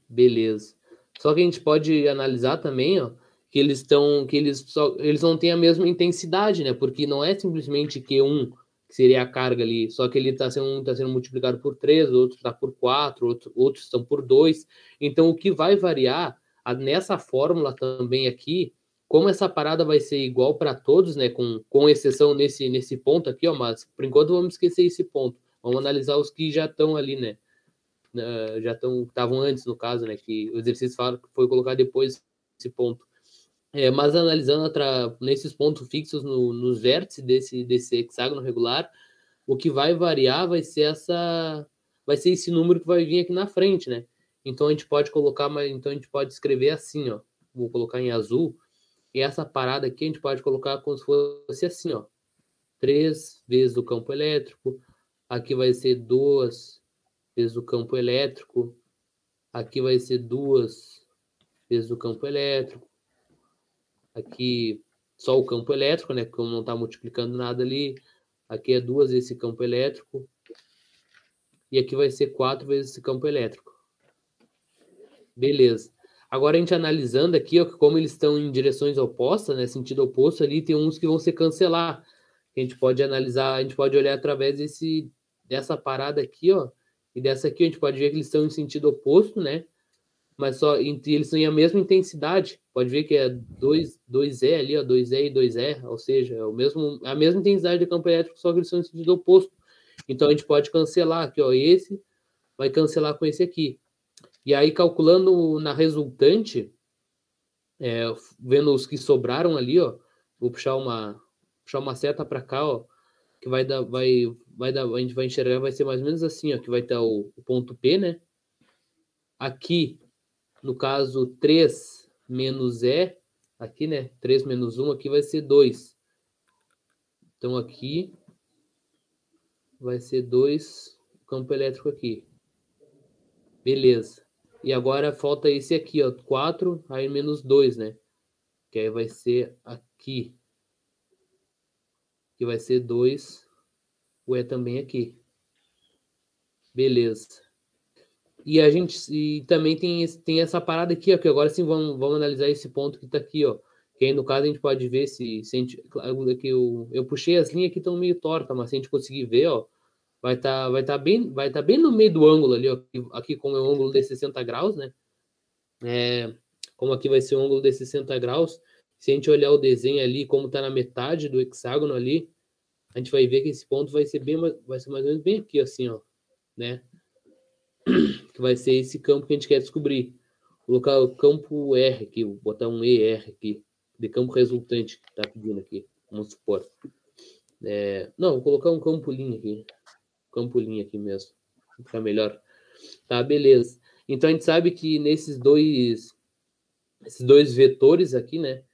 Beleza. Só que a gente pode analisar também, ó, que eles estão, que eles só, eles não têm a mesma intensidade, né? Porque não é simplesmente Q1, que seria a carga ali, só que ele está sendo, tá sendo multiplicado por 3, outro está por 4, outro, outros estão por 2. Então, o que vai variar a, nessa fórmula também aqui, como essa parada vai ser igual para todos, né? Com, com exceção nesse, nesse ponto aqui, ó, mas por enquanto vamos esquecer esse ponto. Vamos analisar os que já estão ali, né? uh, já estavam antes, no caso, né? Que o exercício foi colocar depois esse ponto. É, mas analisando nesses pontos fixos no, nos vértices desse, desse hexágono regular, o que vai variar vai ser essa vai ser esse número que vai vir aqui na frente, né? Então a gente pode colocar, então a gente pode escrever assim, ó. Vou colocar em azul. E essa parada aqui a gente pode colocar como se fosse assim, ó. 3 vezes o campo elétrico. Aqui vai ser 2 vezes o campo elétrico. Aqui vai ser duas vezes o campo elétrico. Aqui só o campo elétrico, né? Como não está multiplicando nada ali. Aqui é duas vezes esse campo elétrico. E aqui vai ser quatro vezes esse campo elétrico. Beleza. Agora a gente analisando aqui, ó, como eles estão em direções opostas, né? Sentido oposto ali, tem uns que vão se cancelar. A gente pode analisar, a gente pode olhar através desse, dessa parada aqui, ó e dessa aqui a gente pode ver que eles estão em sentido oposto, né? Mas só eles têm a mesma intensidade. Pode ver que é 2, 2E ali, ó, 2E e 2E, ou seja, é o mesmo, a mesma intensidade de campo elétrico, só que eles estão em sentido oposto. Então a gente pode cancelar aqui, ó, esse vai cancelar com esse aqui. E aí, calculando na resultante, é, vendo os que sobraram ali, ó, vou puxar uma, puxar uma seta para cá, ó, que vai dar, vai, vai dar, a gente vai enxergar, vai ser mais ou menos assim, ó, que vai estar o, o ponto P, né? Aqui, no caso, 3 menos E, aqui, né? 3 menos 1, aqui vai ser 2. Então, aqui vai ser 2 campo elétrico aqui. Beleza. E agora falta esse aqui, ó, 4, aí menos 2, né? Que aí vai ser aqui que vai ser 2, o E também aqui. Beleza. E a gente e também tem, tem essa parada aqui, ó, que agora sim vamos, vamos analisar esse ponto que tá aqui, ó. Que aí no caso a gente pode ver se, se a gente, que eu, eu puxei as linhas que estão meio tortas, mas se a gente conseguir ver, ó, vai estar vai tá bem, vai tá bem no meio do ângulo ali, ó. Aqui, aqui como é o ângulo de 60 graus, né? É, como aqui vai ser o ângulo de 60 graus, se a gente olhar o desenho ali, como tá na metade do hexágono ali, a gente vai ver que esse ponto vai ser bem, vai ser mais ou menos bem aqui, assim, ó, né? Que vai ser esse campo que a gente quer descobrir. Colocar o campo R aqui, vou botar um ER aqui, de campo resultante que tá pedindo aqui, vamos supor. É, não, vou colocar um campo linha aqui, campo linha aqui mesmo, ficar melhor. Tá, beleza. Então a gente sabe que nesses dois, esses dois vetores aqui, né?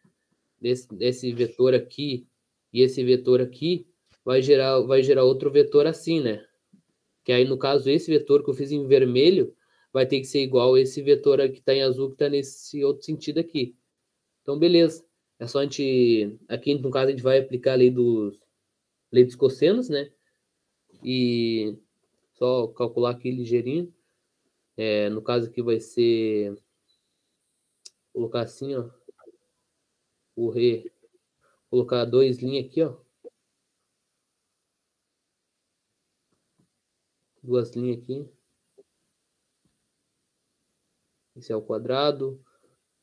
Desse, desse vetor aqui e esse vetor aqui, vai gerar, vai gerar outro vetor assim, né? Que aí, no caso, esse vetor que eu fiz em vermelho vai ter que ser igual a esse vetor aqui que está em azul, que está nesse outro sentido aqui. Então, beleza. É só a gente. Aqui, no caso, a gente vai aplicar a lei dos, lei dos cossenos, né? E só calcular aqui ligeirinho. É, no caso aqui vai ser. Colocar assim, ó. O re. Colocar dois linhas aqui, ó. Duas linhas aqui. Esse é o quadrado.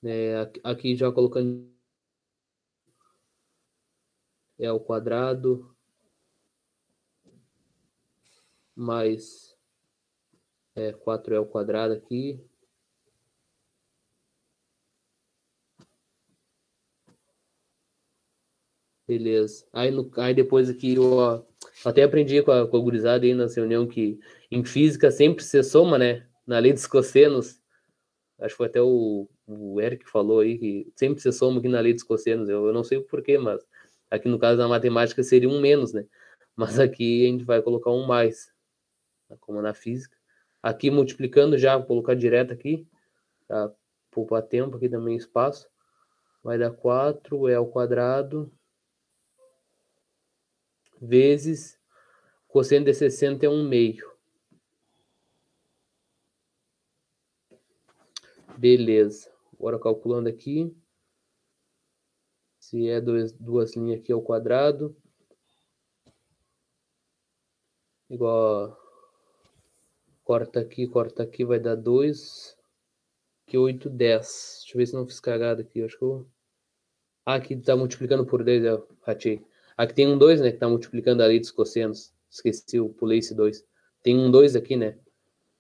né? aqui- já colocando é o quadrado mais é, 4 é o quadrado aqui. Beleza. Aí, no, aí depois aqui ó, até aprendi com a, com a gurizada aí na reunião que em física sempre se soma, né? Na lei dos cossenos. Acho que foi até o, o Eric falou aí que sempre se soma aqui na lei dos cossenos. Eu, eu não sei o porquê, mas aqui no caso da matemática seria um menos, né? Mas aqui a gente vai colocar um mais, como na física. Aqui multiplicando já, vou colocar direto aqui, para poupar tempo aqui também espaço. Vai dar 4 é ao quadrado vezes cosseno de 60 é um meio. Beleza. Agora calculando aqui. Se é dois, duas linhas aqui ao quadrado. Igual. Corta aqui, corta aqui, vai dar 2. Que 8, 10. Deixa eu ver se não fiz cagada aqui. Acho que eu. Ah, aqui tá multiplicando por 10, eu ratei. Aqui tem um 2, né? Que tá multiplicando a lei dos cossenos. Esqueci, eu pulei esse 2. Tem um 2 aqui, né?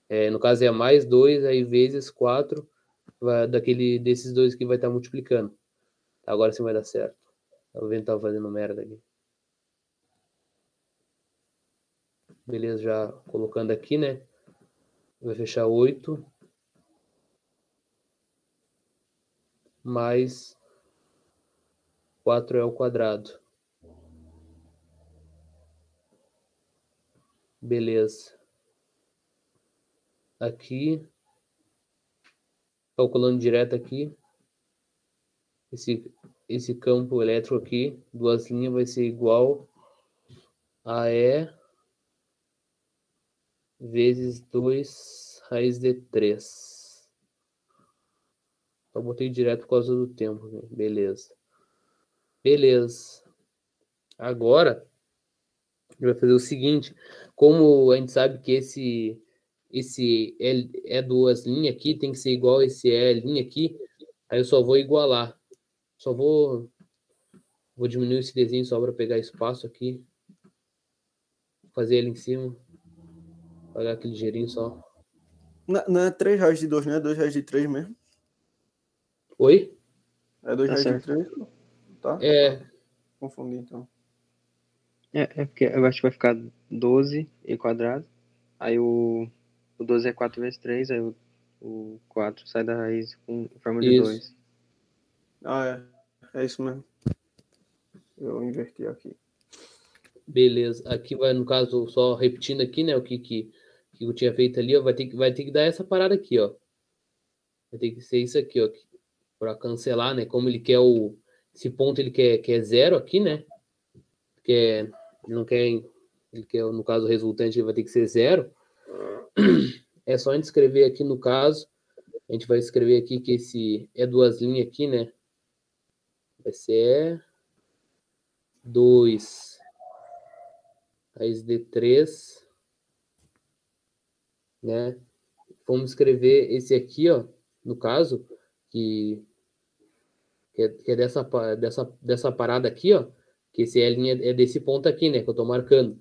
É, no caso é mais 2, aí vezes 4 vai, daquele, desses dois que vai estar multiplicando. Agora sim vai dar certo. O vento tava fazendo merda aqui. Beleza, já colocando aqui, né? Vai fechar 8. Mais 4 é o quadrado. Beleza. Aqui. Calculando direto aqui. Esse, esse campo elétrico aqui, duas linhas, vai ser igual a E vezes 2 raiz de 3. Só botei direto por causa do tempo. né? Beleza. Beleza. Agora, a gente vai fazer o seguinte. Como a gente sabe que esse esse L é duas linhas aqui, tem que ser igual esse E linha aqui, aí eu só vou igualar. Só vou vou diminuir esse desenho só para pegar espaço aqui. Fazer ele em cima. Pagar aquele ligeirinho só. Não, não é 3 reais de 2, não é 2 reais de 3 mesmo? Oi? É 2 Tá reais certo. de 3? Tá? É, Confundi então. É, é porque eu acho que vai ficar 12 e quadrado. Aí o, o 12 é 4 vezes 3, aí o, o 4 sai da raiz com em forma de Isso. 2. Ah, é. É isso mesmo. Eu inverti aqui. beleza. Aqui vai, no caso, só repetindo aqui, né, o que, que, que eu tinha feito ali, ó, vai ter, que, vai ter que dar essa parada aqui, ó. Vai ter que ser isso aqui, ó, para cancelar, né, como ele quer o, esse ponto ele quer, quer zero aqui, né, quer, ele não quer, ele quer, no caso, o resultante vai ter que ser zero. é só a gente escrever aqui no caso, a gente vai escrever aqui que esse é duas linhas aqui, né? Vai ser 2 raiz de 3, né? Vamos escrever esse aqui, ó, no caso, que, é, que é dessa, dessa, dessa parada aqui, ó, que esse L é desse ponto aqui, né, que eu tô marcando.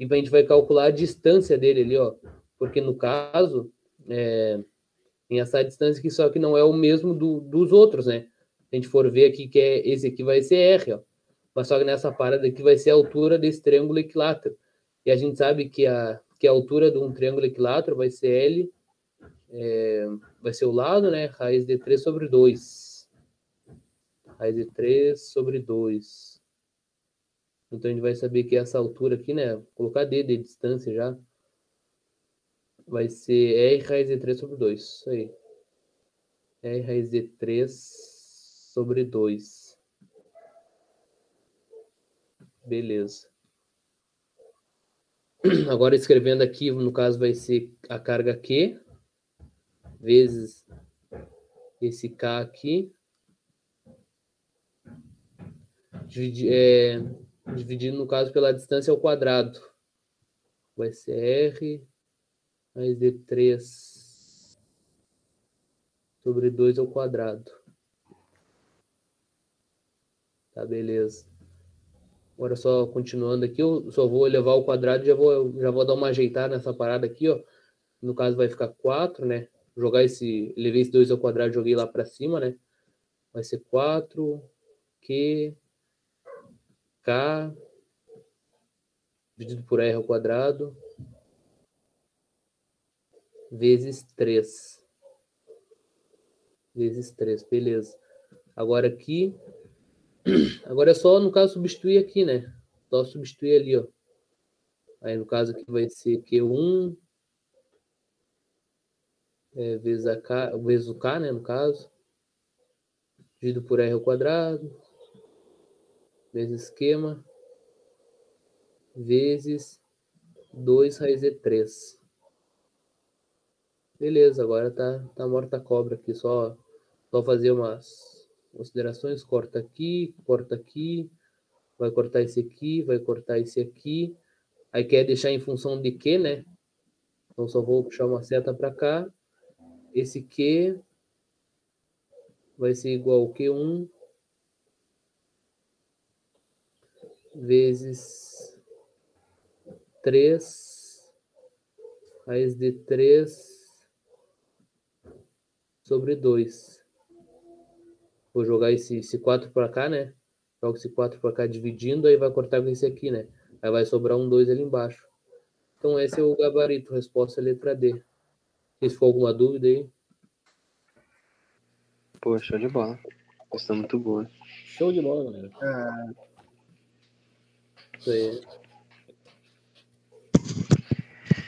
E a gente vai calcular a distância dele ali, ó, porque no caso, é, tem essa distância aqui, só que não é o mesmo do, dos outros, né? Se a gente for ver aqui que é, esse aqui vai ser R, ó. Mas só que nessa parada aqui vai ser a altura desse triângulo equilátero. E a gente sabe que a, que a altura de um triângulo equilátero vai ser L, é, vai ser o lado, né? Raiz de 3 sobre 2. Raiz de 3 sobre 2. Então a gente vai saber que essa altura aqui, né? Colocar D de distância já. Vai ser R raiz de 3 sobre 2. Isso aí. R raiz de 3 sobre 2. Beleza. Agora escrevendo aqui, no caso vai ser a carga Q vezes esse K aqui. Dividir, é, dividido, no caso, pela distância ao quadrado. Vai ser R mais D3 sobre 2 ao quadrado. Tá, beleza. Agora só continuando aqui, eu só vou elevar o quadrado e já vou, já vou dar uma ajeitada nessa parada aqui, ó. No caso vai ficar 4, né? Jogar esse, levei esse 2 ao quadrado, joguei lá para cima, né? Vai ser 4, Q, K, dividido por R ao quadrado, vezes 3. Vezes 3, beleza. Agora aqui, Agora é só, no caso, substituir aqui, né? Só substituir ali, ó. Aí, no caso aqui vai ser Q1 é, vezes, a K, vezes o K, né, no caso. Dividido por R ao quadrado. Vezes esquema. Vezes 2 raiz de 3. Beleza, agora tá, tá morta a cobra aqui. Só, só fazer umas considerações, corta aqui, corta aqui, vai cortar esse aqui, vai cortar esse aqui. Aí quer deixar em função de quê, né? Então só vou puxar uma seta para cá. Esse Q vai ser igual ao Q1 vezes 3 raiz de 3 sobre 2. Vou jogar esse, esse 4 para cá, né? Jogo esse 4 para cá dividindo, aí vai cortar com esse aqui, né? Aí vai sobrar um 2 ali embaixo. Então esse é o gabarito, resposta é letra D. Se for alguma dúvida aí. Pô, show de bola. Questão muito boa. Show de bola, galera. Ah, Aí.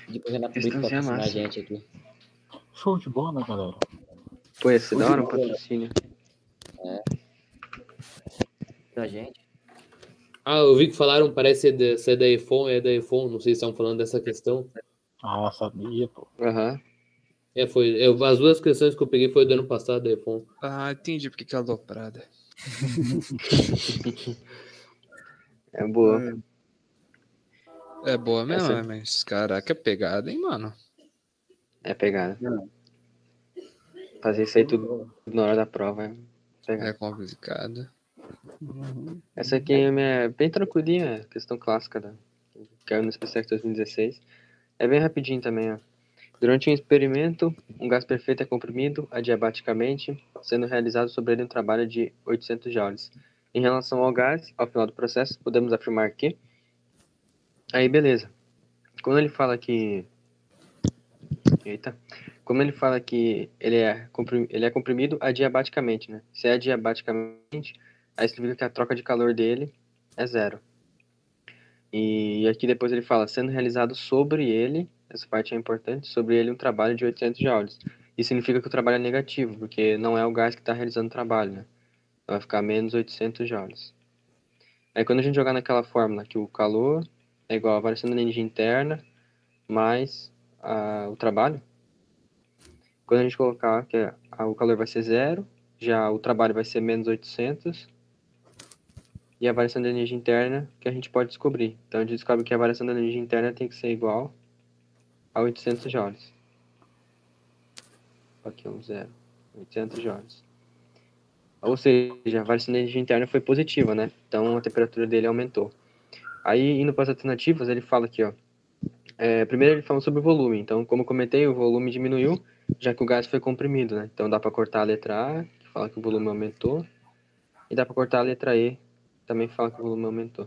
Depois o Renato Brito patrocinar a gente aqui. Show de bola, galera. Pô, esse da hora um patrocínio. Da gente. Ah, eu vi que falaram, parece ser da, ser da iPhone, é da iPhone, não sei se estão falando dessa questão. Ah, sabia, pô. Aham. É, foi. eu- as duas questões que eu peguei foi do ano passado da iPhone. Ah, entendi porque que é aloprada. É boa. É boa mesmo, Essa- mas caraca, é pegada, hein, mano? É pegada. Não. Fazer isso aí tudo na hora da prova é É complicado. Essa aqui é minha- bem tranquilinha, questão clássica da que caiu no SpaceX 2016. É bem rapidinho também, ó. Durante um experimento, um gás perfeito é comprimido adiabaticamente, sendo realizado sobre ele um trabalho de 800 joules. Em relação ao gás, ao final do processo, podemos afirmar que... Aí, beleza. Quando ele fala que... Eita. Como ele fala que ele é, comprim- ele é comprimido adiabaticamente, né? Se é adiabaticamente, aí significa que a troca de calor dele é zero. E aqui depois ele fala, sendo realizado sobre ele, essa parte é importante, sobre ele um trabalho de 800 joules. Isso significa que o trabalho é negativo, porque não é o gás que está realizando o trabalho, né? Então vai ficar menos 800 joules. Aí quando a gente jogar naquela fórmula que o calor é igual a variação da energia interna mais a- o trabalho, Quando a gente colocar que é- a- o calor vai ser zero, já o trabalho vai ser menos 800, e a variação da energia interna que a gente pode descobrir. Então a gente descobre que a variação da energia interna tem que ser igual a 800 joules. Aqui um zero, 800 joules. Ou seja, a variação da energia interna foi positiva, né? Então a temperatura dele aumentou. Aí, indo para as alternativas, ele fala aqui, ó. É, primeiro ele fala sobre o volume. Então, como eu comentei, o volume diminuiu, já que o gás foi comprimido, né? Então dá para cortar a letra A, que fala que o volume aumentou. E dá para cortar a letra E, também fala que o volume aumentou.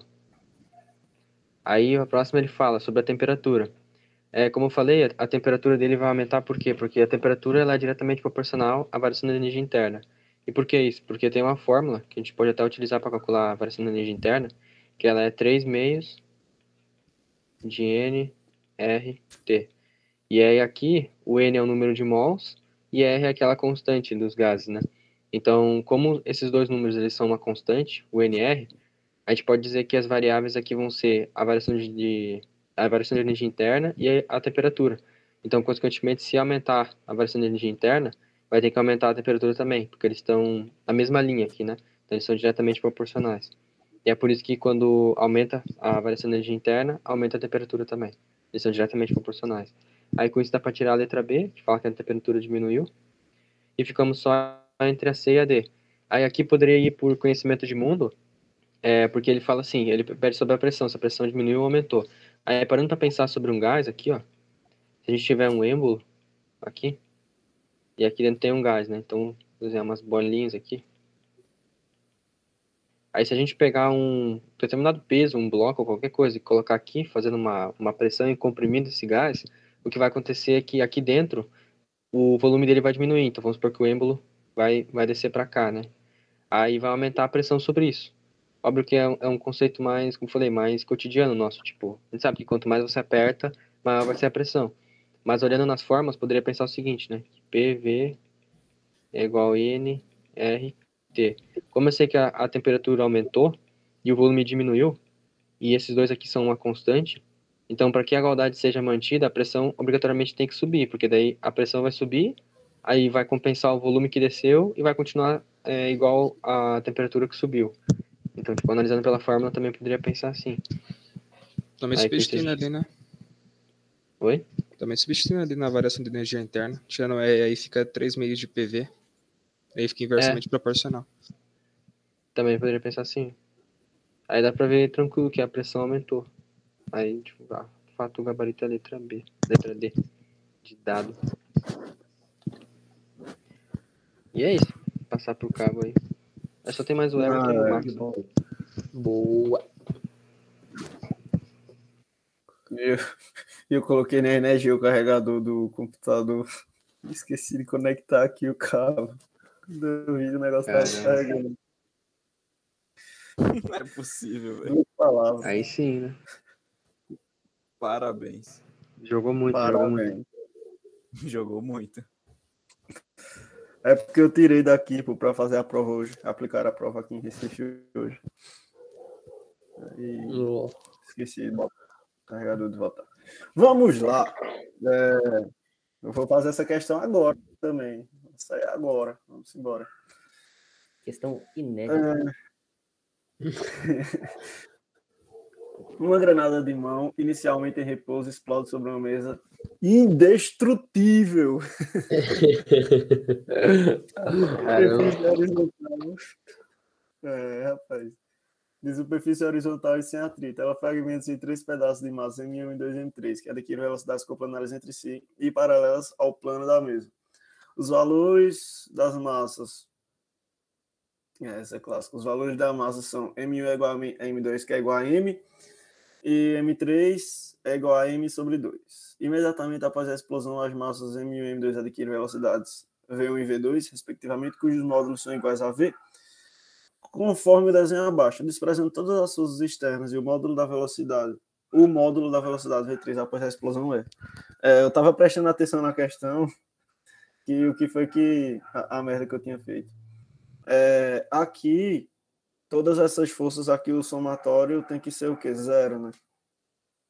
Aí a próxima ele fala sobre a temperatura. É, como eu falei, a, a temperatura dele vai aumentar por quê? Porque a temperatura ela é diretamente proporcional à variação da energia interna. E por que isso? Porque tem uma fórmula que a gente pode até utilizar para calcular a variação da energia interna, que ela é 3 meios de N, R, T. E aí aqui, o N é o número de mols e R é aquela constante dos gases, né? Então, como esses dois números eles são uma constante, o N e R, a gente pode dizer que as variáveis aqui vão ser a variação de, a variação de energia interna e a temperatura. Então, consequentemente, se aumentar a variação de energia interna, vai ter que aumentar a temperatura também, porque eles estão na mesma linha aqui, né? Então, eles são diretamente proporcionais. E é por isso que quando aumenta a variação de energia interna, aumenta a temperatura também. Eles são diretamente proporcionais. Aí com isso dá para tirar a letra B, que fala que a temperatura diminuiu, e ficamos só entre a C e a D. Aí aqui poderia ir por conhecimento de mundo, é, porque ele fala assim, ele pede sobre a pressão, se a pressão diminuiu ou aumentou. Aí parando para pensar sobre um gás aqui, ó, se a gente tiver um êmbolo aqui, e aqui dentro tem um gás, né? Então, vou usar umas bolinhas aqui. Aí se a gente pegar um determinado peso, um bloco ou qualquer coisa, e colocar aqui, fazendo uma, uma pressão e comprimindo esse gás, o que vai acontecer é que aqui dentro o volume dele vai diminuir. Então vamos supor que o êmbolo vai, vai descer para cá, né? Aí vai aumentar a pressão sobre isso. Óbvio que é, um- é um conceito mais, como falei, mais cotidiano nosso. Tipo, a gente sabe que quanto mais você aperta, maior vai ser a pressão. Mas olhando nas formas, poderia pensar o seguinte, né? PV é igual a N, R, T. Como eu sei que a, a temperatura aumentou e o volume diminuiu, e esses dois aqui são uma constante, então para que a igualdade seja mantida, a pressão obrigatoriamente tem que subir, porque daí a pressão vai subir, aí vai compensar o volume que desceu e vai continuar é, igual à temperatura que subiu. Então, tipo, analisando pela fórmula, também poderia pensar assim. Também Aí, substituindo seja- ali, né? Oi? Também substituindo ali na variação de energia interna. Tirando E, aí fica 3 meios de PV. Aí fica inversamente proporcional. Também poderia pensar assim. Aí dá pra ver tranquilo que a pressão aumentou. Aí, tipo, ah, de fato o gabarito é a letra B. Letra D. De dado. E é isso. Passar pro cabo aí. Aí só tem mais o Everton e o Ah, Marcos. Boa. E eu, eu coloquei na energia o carregador do computador. Esqueci de conectar aqui o cabo. Do vídeo, o negócio tá descarregando. Não é possível, velho. Aí sim, né? Parabéns. Jogou muito, jogou muito. Parabéns. Jogou muito. É porque eu tirei daqui pô, pra fazer a prova hoje. Aplicar a prova aqui em Recife hoje. E esqueci de botar o carregador de volta. Vamos lá. É, eu vou fazer essa questão agora também. Sair agora. Vamos embora. Questão inédita. Uma granada de mão, inicialmente em repouso, explode sobre uma mesa indestrutível. É, rapaz. De superfície horizontal e sem atrito. Ela fragmenta-se em três pedaços de massa, M1 e 2 M3, que adquirem velocidades coplanares entre si e paralelas ao plano da mesa. Os valores das massas. É, essa é clássica. Os valores da massa são M1 é igual a M2, que é igual a M, e M3 é igual a M sobre 2. Imediatamente após a explosão, as massas M1 e M2 adquirem velocidades V1 e V2, respectivamente, cujos módulos são iguais a V, conforme o desenho abaixo, desprezando todas as forças externas e o módulo da velocidade. O módulo da velocidade V3 após a explosão é. É, eu estava prestando atenção na questão que o que foi que a, a merda que eu tinha feito. É, aqui, todas essas forças aqui, o somatório tem que ser o quê? Zero, né?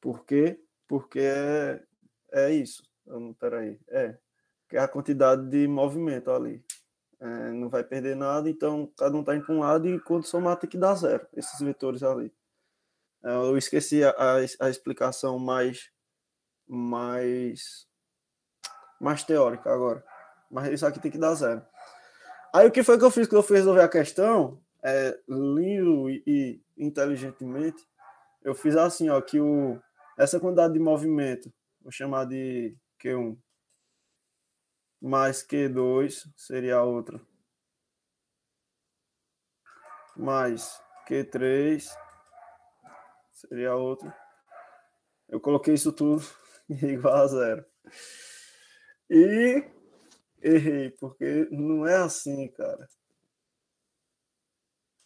Por quê? Porque é, é isso. Não- Peraí. É. que é a quantidade de movimento ali. É, não vai perder nada, então cada um está indo para um lado e quando somar tem que dar zero, esses vetores ali. É, eu esqueci a, a, a explicação mais, mais, mais teórica agora, mas isso aqui tem que dar zero. Aí o que foi que eu fiz que eu fui resolver a questão? É, lindo e, e inteligentemente, eu fiz assim, ó, que o, essa quantidade de movimento, vou chamar de Q1, mais Q2 seria a outra. Mais Q3 seria a outra. Eu coloquei isso tudo igual a zero. E errei, porque não é assim, cara.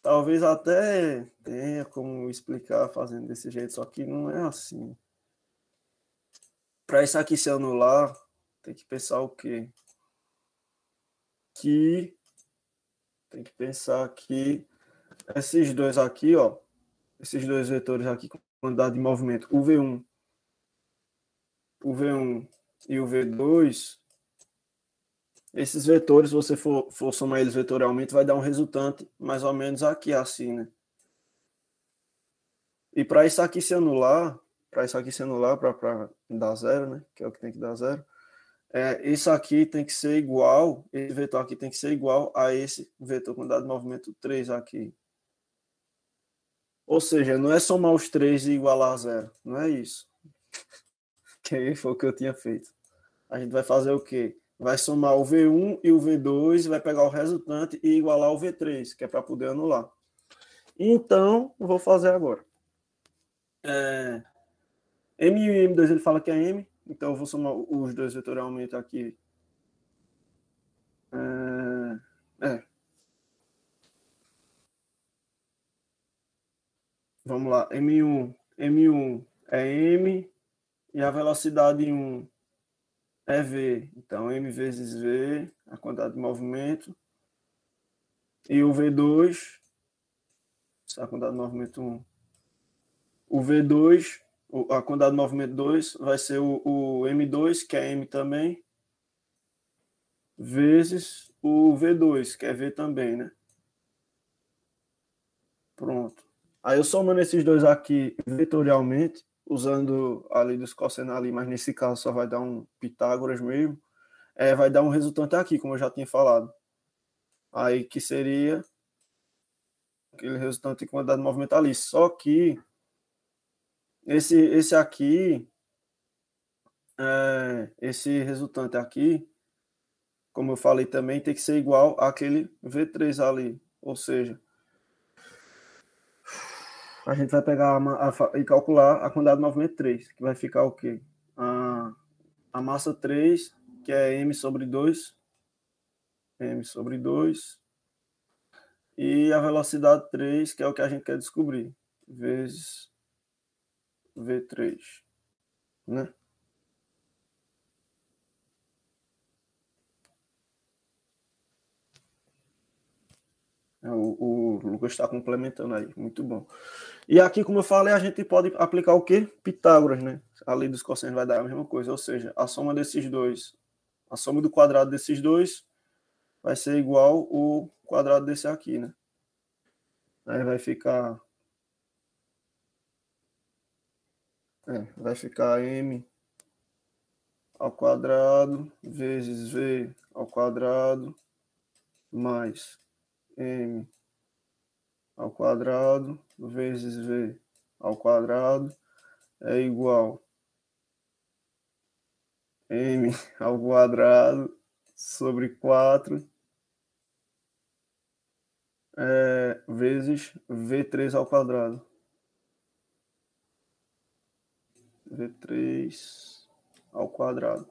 Talvez até tenha como explicar fazendo desse jeito, só que não é assim. Para isso aqui se anular, tem que pensar o quê? que tem que pensar que esses dois aqui, ó, esses dois vetores aqui com quantidade de movimento, o V1, o V1 e o V2, esses vetores, se você for, for somar eles vetorialmente, vai dar um resultante mais ou menos aqui, assim, né? E para isso aqui se anular, para isso aqui se anular, para dar zero, né? Que é o que tem que dar zero, é, isso aqui tem que ser igual, esse vetor aqui tem que ser igual a esse vetor com dado movimento 3 aqui. Ou seja, não é somar os três e igualar a zero, não é isso. Que foi o que eu tinha feito. A gente vai fazer o quê? Vai somar o V1 e o V2, vai pegar o resultante e igualar o V3, que é para poder anular. Então, vou fazer agora. É, M1 e M2 ele fala que é M, então, eu vou somar os dois vetorialmente aqui. É, é. Vamos lá. M1, M1 é M e a velocidade 1 é V. Então, M vezes V, a quantidade de movimento. E o V2, a quantidade de movimento 1. O V2 a quantidade de movimento 2 vai ser o, o M2, que é M também, vezes o V2, que é V também, né? Pronto. Aí eu somando esses dois aqui vetorialmente, usando a lei dos cossenos ali, mas nesse caso só vai dar um Pitágoras mesmo, é, vai dar um resultante aqui, como eu já tinha falado. Aí que seria aquele resultante com quantidade de movimento ali. Só que esse, esse aqui, é, esse resultante aqui, como eu falei também, tem que ser igual àquele V3 ali. Ou seja, a gente vai pegar a, a, e calcular a quantidade de movimento 3, que vai ficar o quê? A, a massa 3, que é M sobre 2, M sobre 2, e a velocidade 3, que é o que a gente quer descobrir, vezes V3, né? É, o, o Lucas está complementando aí, muito bom. E aqui, como eu falei, a gente pode aplicar o quê? Pitágoras, né? A lei dos cossenos vai dar a mesma coisa, ou seja, a soma desses dois, a soma do quadrado desses dois vai ser igual o quadrado desse aqui, né? Aí vai ficar É, vai ficar m ao quadrado vezes v ao quadrado mais m ao quadrado vezes v ao quadrado é igual m ao quadrado sobre 4 é, vezes v3 ao quadrado. V3 ao quadrado.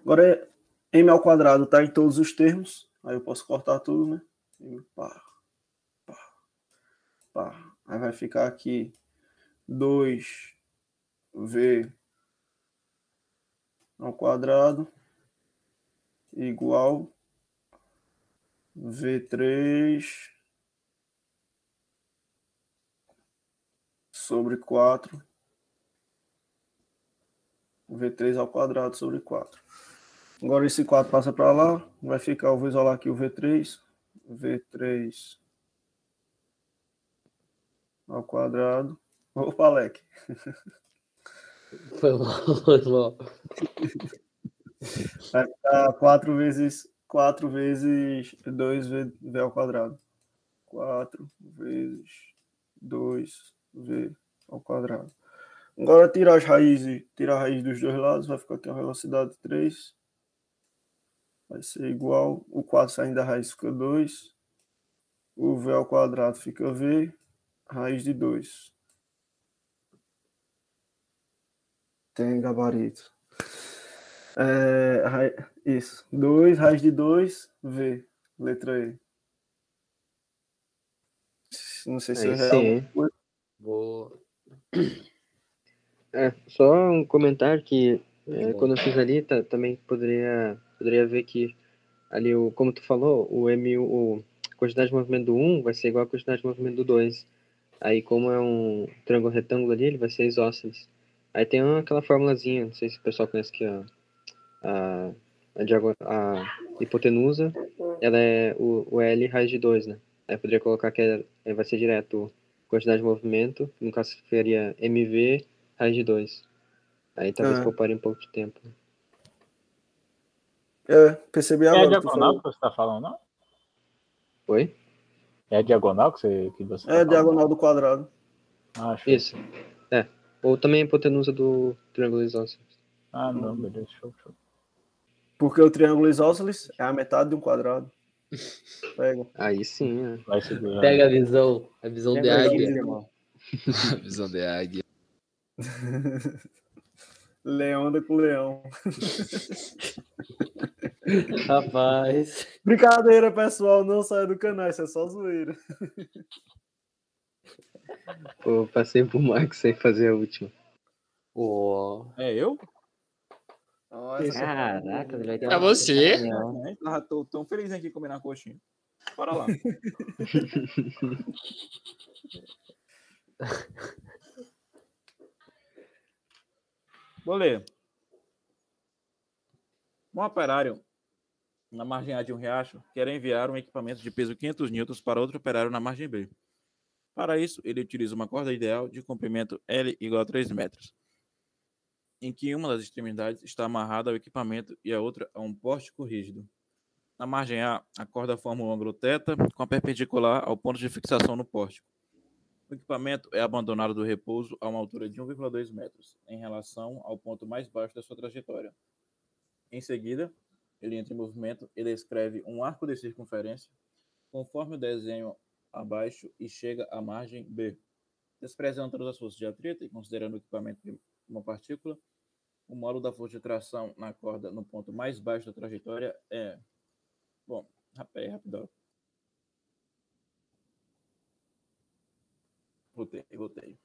Agora, M ao quadrado está em todos os termos. Aí eu posso cortar tudo, né? E pá, pá. Aí vai ficar aqui 2V ao quadrado igual V3 sobre 4 V3 ao quadrado sobre 4. Agora esse 4 passa para lá, vai ficar, eu vou isolar aqui o V3, V3 ao quadrado. Opa, Alec. Foi mal, foi mal. Vai ficar 4 vezes 4 vezes 2V, v ao quadrado. 4 vezes 2V ao quadrado. Agora tirar as raízes, tirar a raiz dos dois lados, vai ficar aqui a velocidade 3. Vai ser igual, o 4 saindo da raiz fica 2. O V ao quadrado fica V, raiz de 2. Tem gabarito. É, ra- isso. 2, raiz de 2, V. Letra E. Não sei se é sim, real. hein? Vou. É, só um comentário que é, quando eu fiz ali, tá- também poderia, poderia ver que ali, o, como tu falou, o M, o, a quantidade de movimento do 1 vai ser igual à quantidade de movimento do 2. Aí, como é um triângulo retângulo ali, ele vai ser isósceles. Aí tem uma- aquela formulazinha, não sei se o pessoal conhece que a, a, a, a hipotenusa, ela é o, o L raiz de 2, né? Aí poderia colocar que é- vai ser direto quantidade de movimento, no caso seria MV raiz de 2. Aí talvez Ah. pouparia um pouco de tempo. É, percebi É a agora. que tu diagonal que você está falando, não? Oi? É a diagonal que você, que você tá É a diagonal do quadrado. Ah, show. Isso. É. Ou também a hipotenusa do triângulo isósceles. Ah, não, beleza, show, show. Porque o triângulo isósceles é a metade de um quadrado. Pega. Aí sim, né? Vai seguir. Pega a visão, a visão de Lembra disso, águia. irmão? Visão de águia. Leão anda com leão. Rapaz. Brincadeira, pessoal. Não saia do canal. Isso é só zoeira. Pô, passei pro Marcos sem fazer a última. Ó. É eu? Olha, Caraca, ele vai ter É você? Não. É, ah, tô tão feliz aqui comendo a coxinha. Bora lá. Vou ler. Um operário na margem A de um riacho quer enviar um equipamento de peso 500 newtons para outro operário na margem B. Para isso, ele utiliza uma corda ideal de comprimento L igual a 3 metros, em que uma das extremidades está amarrada ao equipamento e a outra a um pórtico rígido. Na margem A, a corda forma um ângulo θ com a perpendicular ao ponto de fixação no pórtico. O equipamento é abandonado do repouso a uma altura de 1,2 metros, em relação ao ponto mais baixo da sua trajetória. Em seguida, ele entra em movimento e descreve um arco de circunferência, conforme o desenho abaixo, e chega à margem B. Desprezando todas as forças de atrito e considerando o equipamento de uma partícula, o módulo da força de tração na corda no ponto mais baixo da trajetória é. Bom, rapé, rapidão. Voltei, voltei.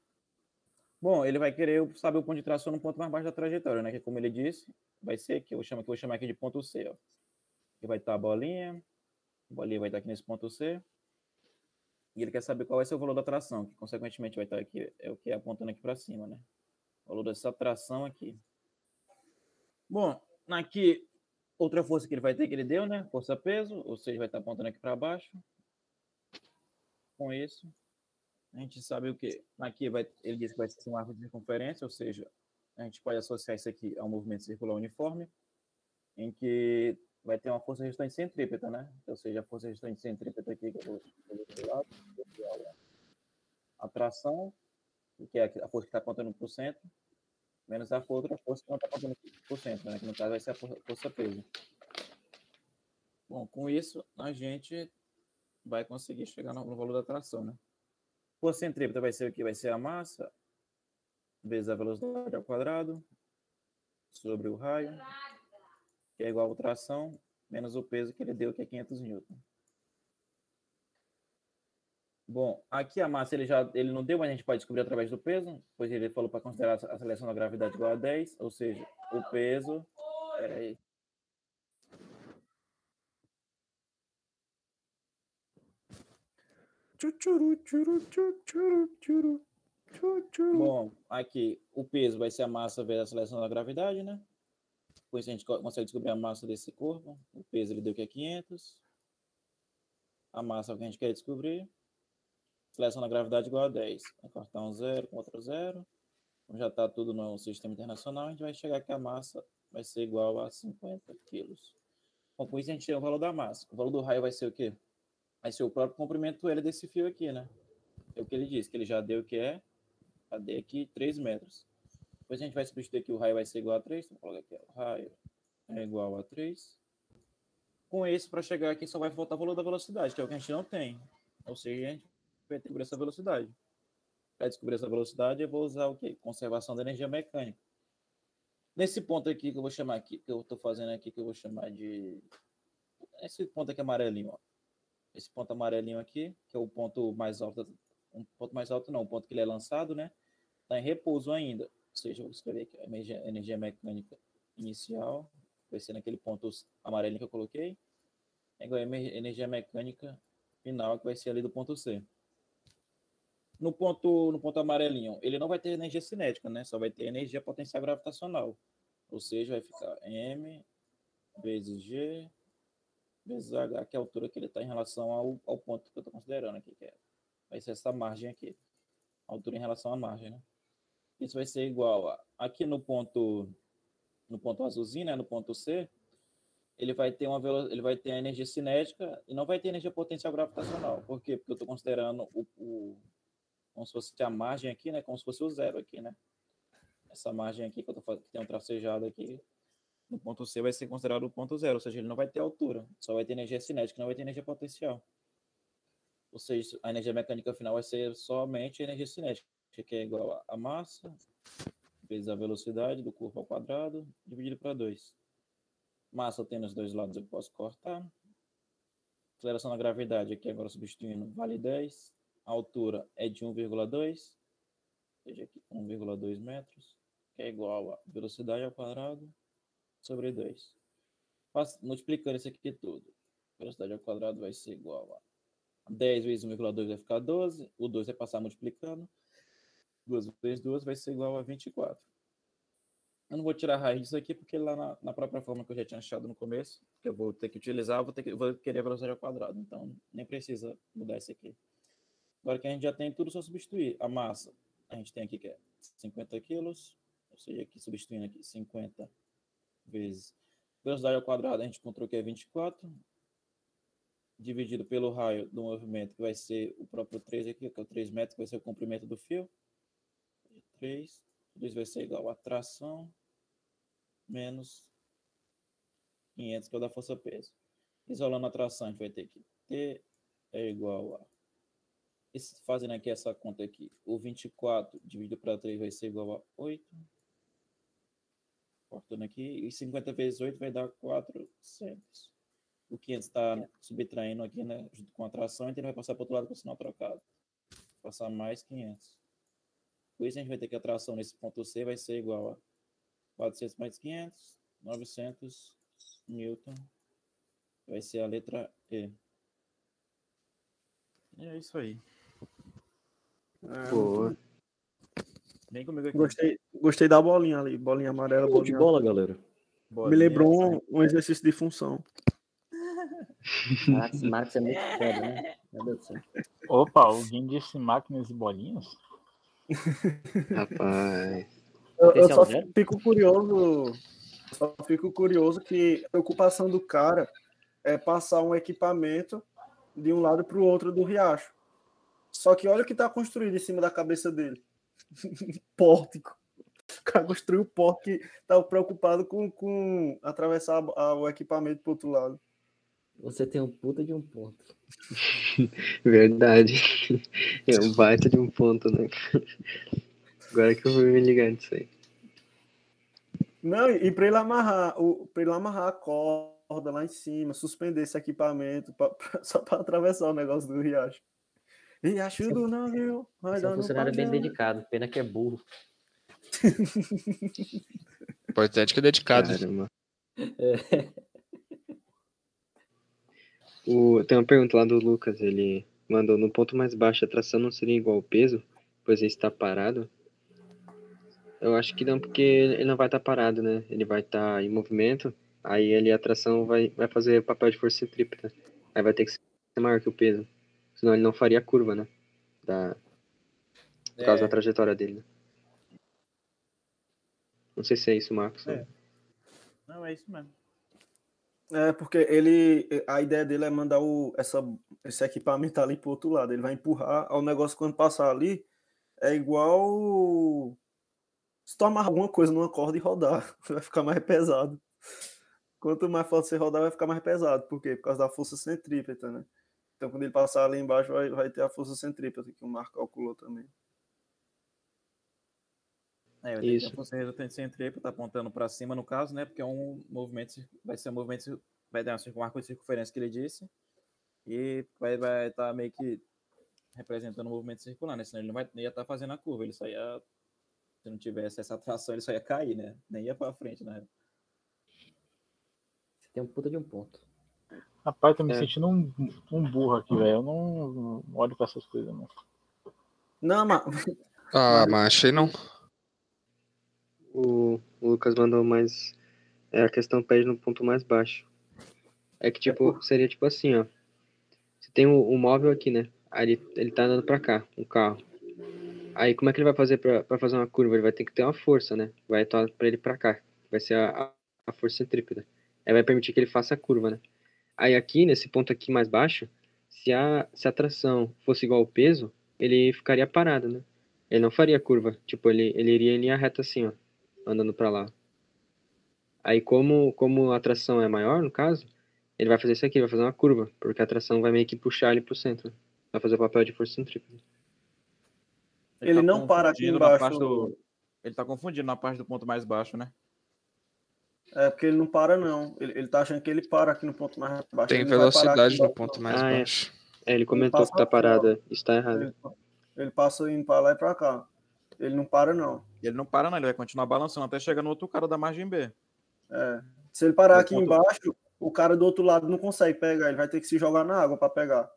Bom, ele vai querer saber o ponto de tração no ponto mais baixo da trajetória, né? Que como ele disse, vai ser que eu chamo que eu vou chamar aqui de ponto C, ó. Que vai estar a bolinha, a bolinha vai estar aqui nesse ponto C. E ele quer saber qual vai ser o valor da tração, que consequentemente vai estar aqui, é o que é apontando aqui para cima, né? O valor dessa tração aqui. Bom, aqui outra força que ele vai ter que ele deu, né? Força peso, ou seja, vai estar apontando aqui para baixo. Com isso, a gente sabe o que aqui vai, ele diz que vai ser um arco de circunferência, ou seja, a gente pode associar isso aqui a um movimento circular uniforme, em que vai ter uma força resultante centrípeta, né? Ou seja, a força resultante centrípeta aqui que eu vou lado, a tração, que é a força que está apontando para o centro, menos a outra força que não está apontando para o centro, né? Que no caso vai ser a força, peso. Bom, com isso a gente vai conseguir chegar no valor da tração, né? Força centrípeta vai ser o que? Vai ser a massa vezes a velocidade ao quadrado sobre o raio, que é igual a tração, menos o peso que ele deu, que é 500 newton. Bom, aqui a massa ele já ele não deu, mas a gente pode descobrir através do peso, pois ele falou para considerar a seleção da gravidade igual a 10, ou seja, o peso. Peraí. Bom, aqui o peso vai ser a massa vezes a seleção da gravidade, né? Depois a gente co- consegue descobrir a massa desse corpo. O peso ele deu que é 500. A massa é que a gente quer descobrir. Seleciona a gravidade igual a 10. Vai cortar um zero com outro zero. Como já está tudo no sistema internacional, a gente vai chegar que a massa vai ser igual a 50 quilos. Bom, com isso a gente tem o valor da massa. O valor do raio vai ser o quê? Vai ser o próprio comprimento L desse fio aqui, né? É o que ele disse, que ele já deu que é, dei aqui 3 metros. Depois a gente vai substituir aqui, o raio vai ser igual a 3. Então, coloca aqui, ó, raio é igual a 3. Com esse, para chegar aqui, só vai faltar o valor da velocidade, que é o que a gente não tem. Ou seja, a gente vai descobrir essa velocidade. Para descobrir essa velocidade, eu vou usar o quê? Conservação da energia mecânica. Nesse ponto aqui que eu vou chamar aqui, que eu estou fazendo aqui, que eu vou chamar de. Esse ponto aqui amarelinho, ó. Esse ponto amarelinho aqui, que é o ponto mais alto. Um ponto mais alto, não, o ponto que ele é lançado, né? Está em repouso ainda. Ou seja, eu vou escrever aqui, energia, energia mecânica inicial. Vai ser naquele ponto amarelinho que eu coloquei. É igual a energia mecânica final, que vai ser ali do ponto C. No ponto, no ponto amarelinho, ele não vai ter energia cinética, né? Só vai ter energia potencial gravitacional. Ou seja, vai ficar M vezes G vezes H, que é a altura que ele está em relação ao, ao ponto que eu estou considerando aqui, que é, vai ser essa margem aqui. Altura em relação à margem, né? Isso vai ser igual a, aqui no ponto, no ponto azulzinho, né? No ponto C, ele vai ter uma ele vai ter a energia cinética e não vai ter energia potencial gravitacional. Por quê? Porque eu estou considerando o, o como se fosse a margem aqui, né? Como se fosse o zero aqui, né? Essa margem aqui que eu tô fazendo, que tem um tracejado aqui, no ponto C vai ser considerado o ponto zero, ou seja, ele não vai ter altura, só vai ter energia cinética, não vai ter energia potencial. Ou seja, a energia mecânica final vai ser somente energia cinética, que é igual a- massa vezes a velocidade do corpo ao quadrado, dividido para 2. Massa tem nos dois lados, eu posso cortar. Aceleração da gravidade aqui agora substituindo vale 10. A altura é de 1,2, ou seja, aqui 1,2 metros, que é igual a velocidade ao quadrado sobre 2. Faz- Multiplicando isso aqui tudo, velocidade ao quadrado vai ser igual a 10 vezes 1,2 vai ficar 12, o 2 vai passar multiplicando, 2 vezes 2 vai ser igual a 24. Eu não vou tirar a raiz disso aqui, porque lá na, na própria forma que eu já tinha achado no começo, que eu vou ter que utilizar, eu vou, ter que, vou querer a velocidade ao quadrado. Então, nem precisa mudar isso aqui. Agora que a gente já tem tudo, só substituir. A massa, a gente tem aqui que é 50 quilos, ou seja, aqui substituindo aqui 50 vezes velocidade ao quadrado, a gente encontrou que é 24, dividido pelo raio do movimento, que vai ser o próprio 3 aqui, que é o 3 metros, que vai ser o comprimento do fio. 3, tudo isso vai ser igual a tração menos 500, que é o da força-peso. Isolando a tração, a gente vai ter que T é igual a... Fazendo aqui essa conta aqui, o 24 dividido para 3 vai ser igual a 8. Cortando aqui, e 50 vezes 8 vai dar 400. O 500 está subtraindo aqui, né, junto com a tração, então ele vai passar para o outro lado com o sinal trocado. Passar mais 500. Por isso a gente vai ter que a tração nesse ponto C vai ser igual a 400 mais 500, 900 Newton. Vai ser a letra E. E é isso aí. É, Boa. Vem comigo aqui. Gostei, gostei da bolinha ali, bolinha amarela, Show de bolinha. bola, galera. Me Bolinha, lembrou um, um exercício de função. Marcos, Marcos é muito foda, né? Meu Deus do céu. Opa, alguém disse máquinas e bolinhas? Rapaz. Eu, eu Potencial só zero? fico curioso, só fico curioso que a preocupação do cara é passar um equipamento de um lado para o outro do riacho. Só que olha o que está construído em cima da cabeça dele. Pórtico. O cara construiu o pórtico que estava preocupado com, com atravessar a- a- o equipamento para outro lado. Você tem um puta de um ponto. Verdade. É um baita de um ponto, né? Agora que eu vou me ligar nisso aí. Não, e para ele amarrar, para ele amarrar a corda lá em cima, suspender esse equipamento pra- pra- só para atravessar o negócio do riacho. Riacho do navio, Você é um funcionário bem dedicado. Pena que é burro. Importante que é dedicado. Caramba. O, tem uma pergunta lá do Lucas, ele mandou, no ponto mais baixo a tração não seria igual ao peso, pois ele está parado? Eu acho que não, porque ele não vai estar parado, né? Ele vai estar em movimento, aí ele, a tração vai, vai fazer papel de força centrípeta. Aí vai ter que ser maior que o peso. Senão ele não faria a curva, né? Da, por causa É. da trajetória dele, né? Não sei se é isso, Marcos. É. Não, é isso mesmo. É, porque ele. A ideia dele é mandar o, essa, esse equipamento ali pro outro lado. Ele vai empurrar ao negócio quando passar ali. É igual. Se tu amarrar alguma coisa numa corda e rodar, vai ficar mais pesado. Quanto mais forte você rodar, vai ficar mais pesado. Por quê? Por causa da força centrípeta, né? Então, quando ele passar ali embaixo, vai, vai ter a força centrípeta, que o Marco calculou também. É, vai ter a força resultante centrípeta tá apontando para cima, no caso, né? Porque é um movimento, vai ser um movimento, vai dar um marco de circunferência que ele disse, e vai estar vai tá meio que representando o movimento circular, né? Senão ele não vai, nem ia estar fazendo a curva, ele só ia, se não tivesse essa atração, ele só ia cair, né? Nem ia para frente, né? Você tem um puta de um ponto. Rapaz, tô me É. sentindo um, um burro aqui, velho. Eu não, não olho pra essas coisas, não. Não, mas. Ah, mas achei não. O, o Lucas mandou mais. É, a questão pede no ponto mais baixo. É que, tipo, seria tipo assim, ó. Você tem o, o móvel aqui, né? Aí ele, ele tá andando pra cá, o carro. Aí como é que ele vai fazer pra, pra fazer uma curva? Ele vai ter que ter uma força, né? Vai estar pra ele pra cá. Vai ser a, a, a força centrípeta. Aí vai permitir que ele faça a curva, né? Aí aqui, nesse ponto aqui mais baixo, se a, se a tração fosse igual ao peso, ele ficaria parado, né? Ele não faria curva. Tipo, ele, ele iria em linha reta assim, ó andando pra lá. Aí como como a tração é maior, no caso, ele vai fazer isso aqui, vai fazer uma curva, porque a tração vai meio que puxar ele pro centro. Vai fazer o papel de força centrípeta. Ele não para aqui embaixo. parte do- Ele tá confundindo na parte do ponto mais baixo, né? É porque ele não para, não. Ele, ele tá achando que ele para aqui no ponto mais baixo. Tem ele aqui velocidade no ponto não. mais Ah, é. baixo. É, ele comentou passa que tá parada. Isso tá errado. Ele, ele passa indo pra lá e pra cá. Ele não para, não. Ele não para, não, ele vai continuar balançando até chegar no outro cara da margem B. É. Se ele parar No aqui ponto- embaixo, o cara do outro lado não consegue pegar. Ele vai ter que se jogar na água pra pegar.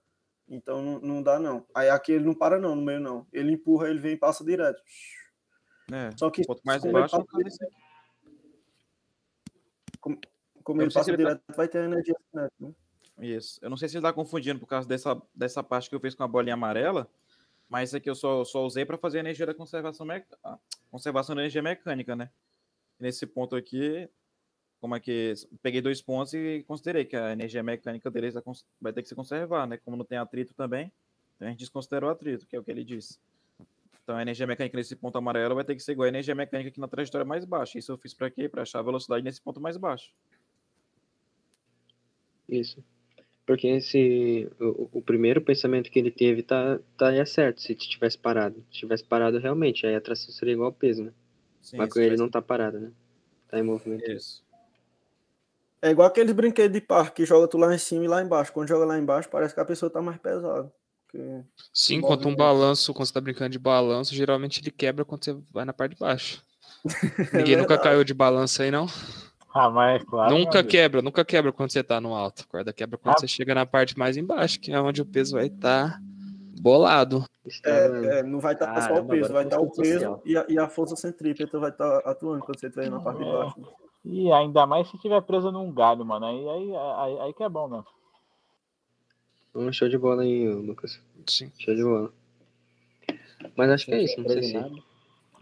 Então não, não dá, não. Aí aqui ele não para, não, no meio, não. Ele empurra, ele vem e passa direto. É. Só que O ponto mais como ele baixo é passa como não ele passa se ele tá- direto, vai ter energia cinética, né? Isso. Eu não sei se ele tá confundindo por causa dessa, dessa parte que eu fiz com a bolinha amarela, mas isso aqui eu só, só usei para fazer a energia da conservação, ah, conservação da energia mecânica, né? Nesse ponto aqui, como é que. Peguei dois pontos e considerei que a energia mecânica deles vai ter que se conservar, né? Como não tem atrito também, então a gente desconsiderou o atrito, que é o que ele disse. Então a energia mecânica nesse ponto amarelo vai ter que ser igual a energia mecânica aqui na trajetória mais baixa. Isso eu fiz para quê? Para achar a velocidade nesse ponto mais baixo. Isso. Porque esse, o, o primeiro pensamento que ele teve tá, tá é certo, se tivesse parado. Se tivesse parado realmente, aí a tração seria igual ao peso, né? Sim, Mas ele não tá parado, né? Tá em movimento. Isso. É igual aqueles brinquedos de parque que joga tu lá em cima e lá embaixo. Quando joga lá embaixo, parece que a pessoa tá mais pesada. Porque- Sim, quanto um balanço, quando você tá brincando de balanço, geralmente ele quebra quando você vai na parte de baixo. Ninguém nunca caiu de balanço aí, não? Ah, mas claro. nunca quebra, nunca quebra quando você tá no alto. A corda quebra quando Ah. você chega na parte mais embaixo, que é onde o peso vai estar bolado. Está, É, é, não vai estar só o peso, vai estar o estudo peso e a, e a força centrípeta vai estar atuando quando você estiver na parte de É. baixo. E ainda mais se tiver preso num galho, mano. Aí, aí, aí, aí que é bom, mano. Um show de bola aí, Lucas. Sim. Show de bola. Mas acho que é isso, não sei se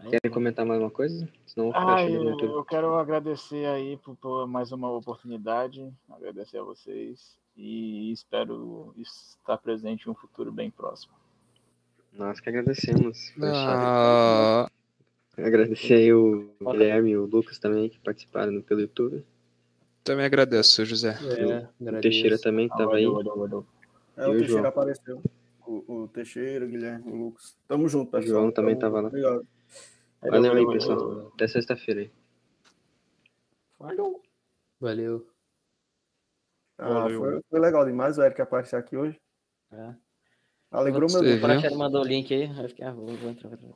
querem comentar mais uma coisa. Senão eu Ah, eu, no YouTube. eu quero agradecer aí por, por mais uma oportunidade, agradecer a vocês e espero estar presente em um futuro bem próximo. Nós que agradecemos. Ah, Agradecer aí o Guilherme e o Lucas também que participaram pelo YouTube. também agradeço, José. é, O Teixeira também que Ah, tava aí. valeu, valeu, valeu. É, o o Teixeira João? apareceu. O, o Teixeira, o Guilherme, o Lucas. Tamo junto, O pessoal. João também Tamo- tava lá. Obrigado. Valeu aí, pessoal. Até sexta-feira aí. Valeu. Ah, Valeu. foi, foi legal demais o Eric aparecer aqui hoje. É. Alegrou meu dia. O? Praxedo mandou o link aí. Eu fiquei, ah, vou, vou entrar. Vou entrar.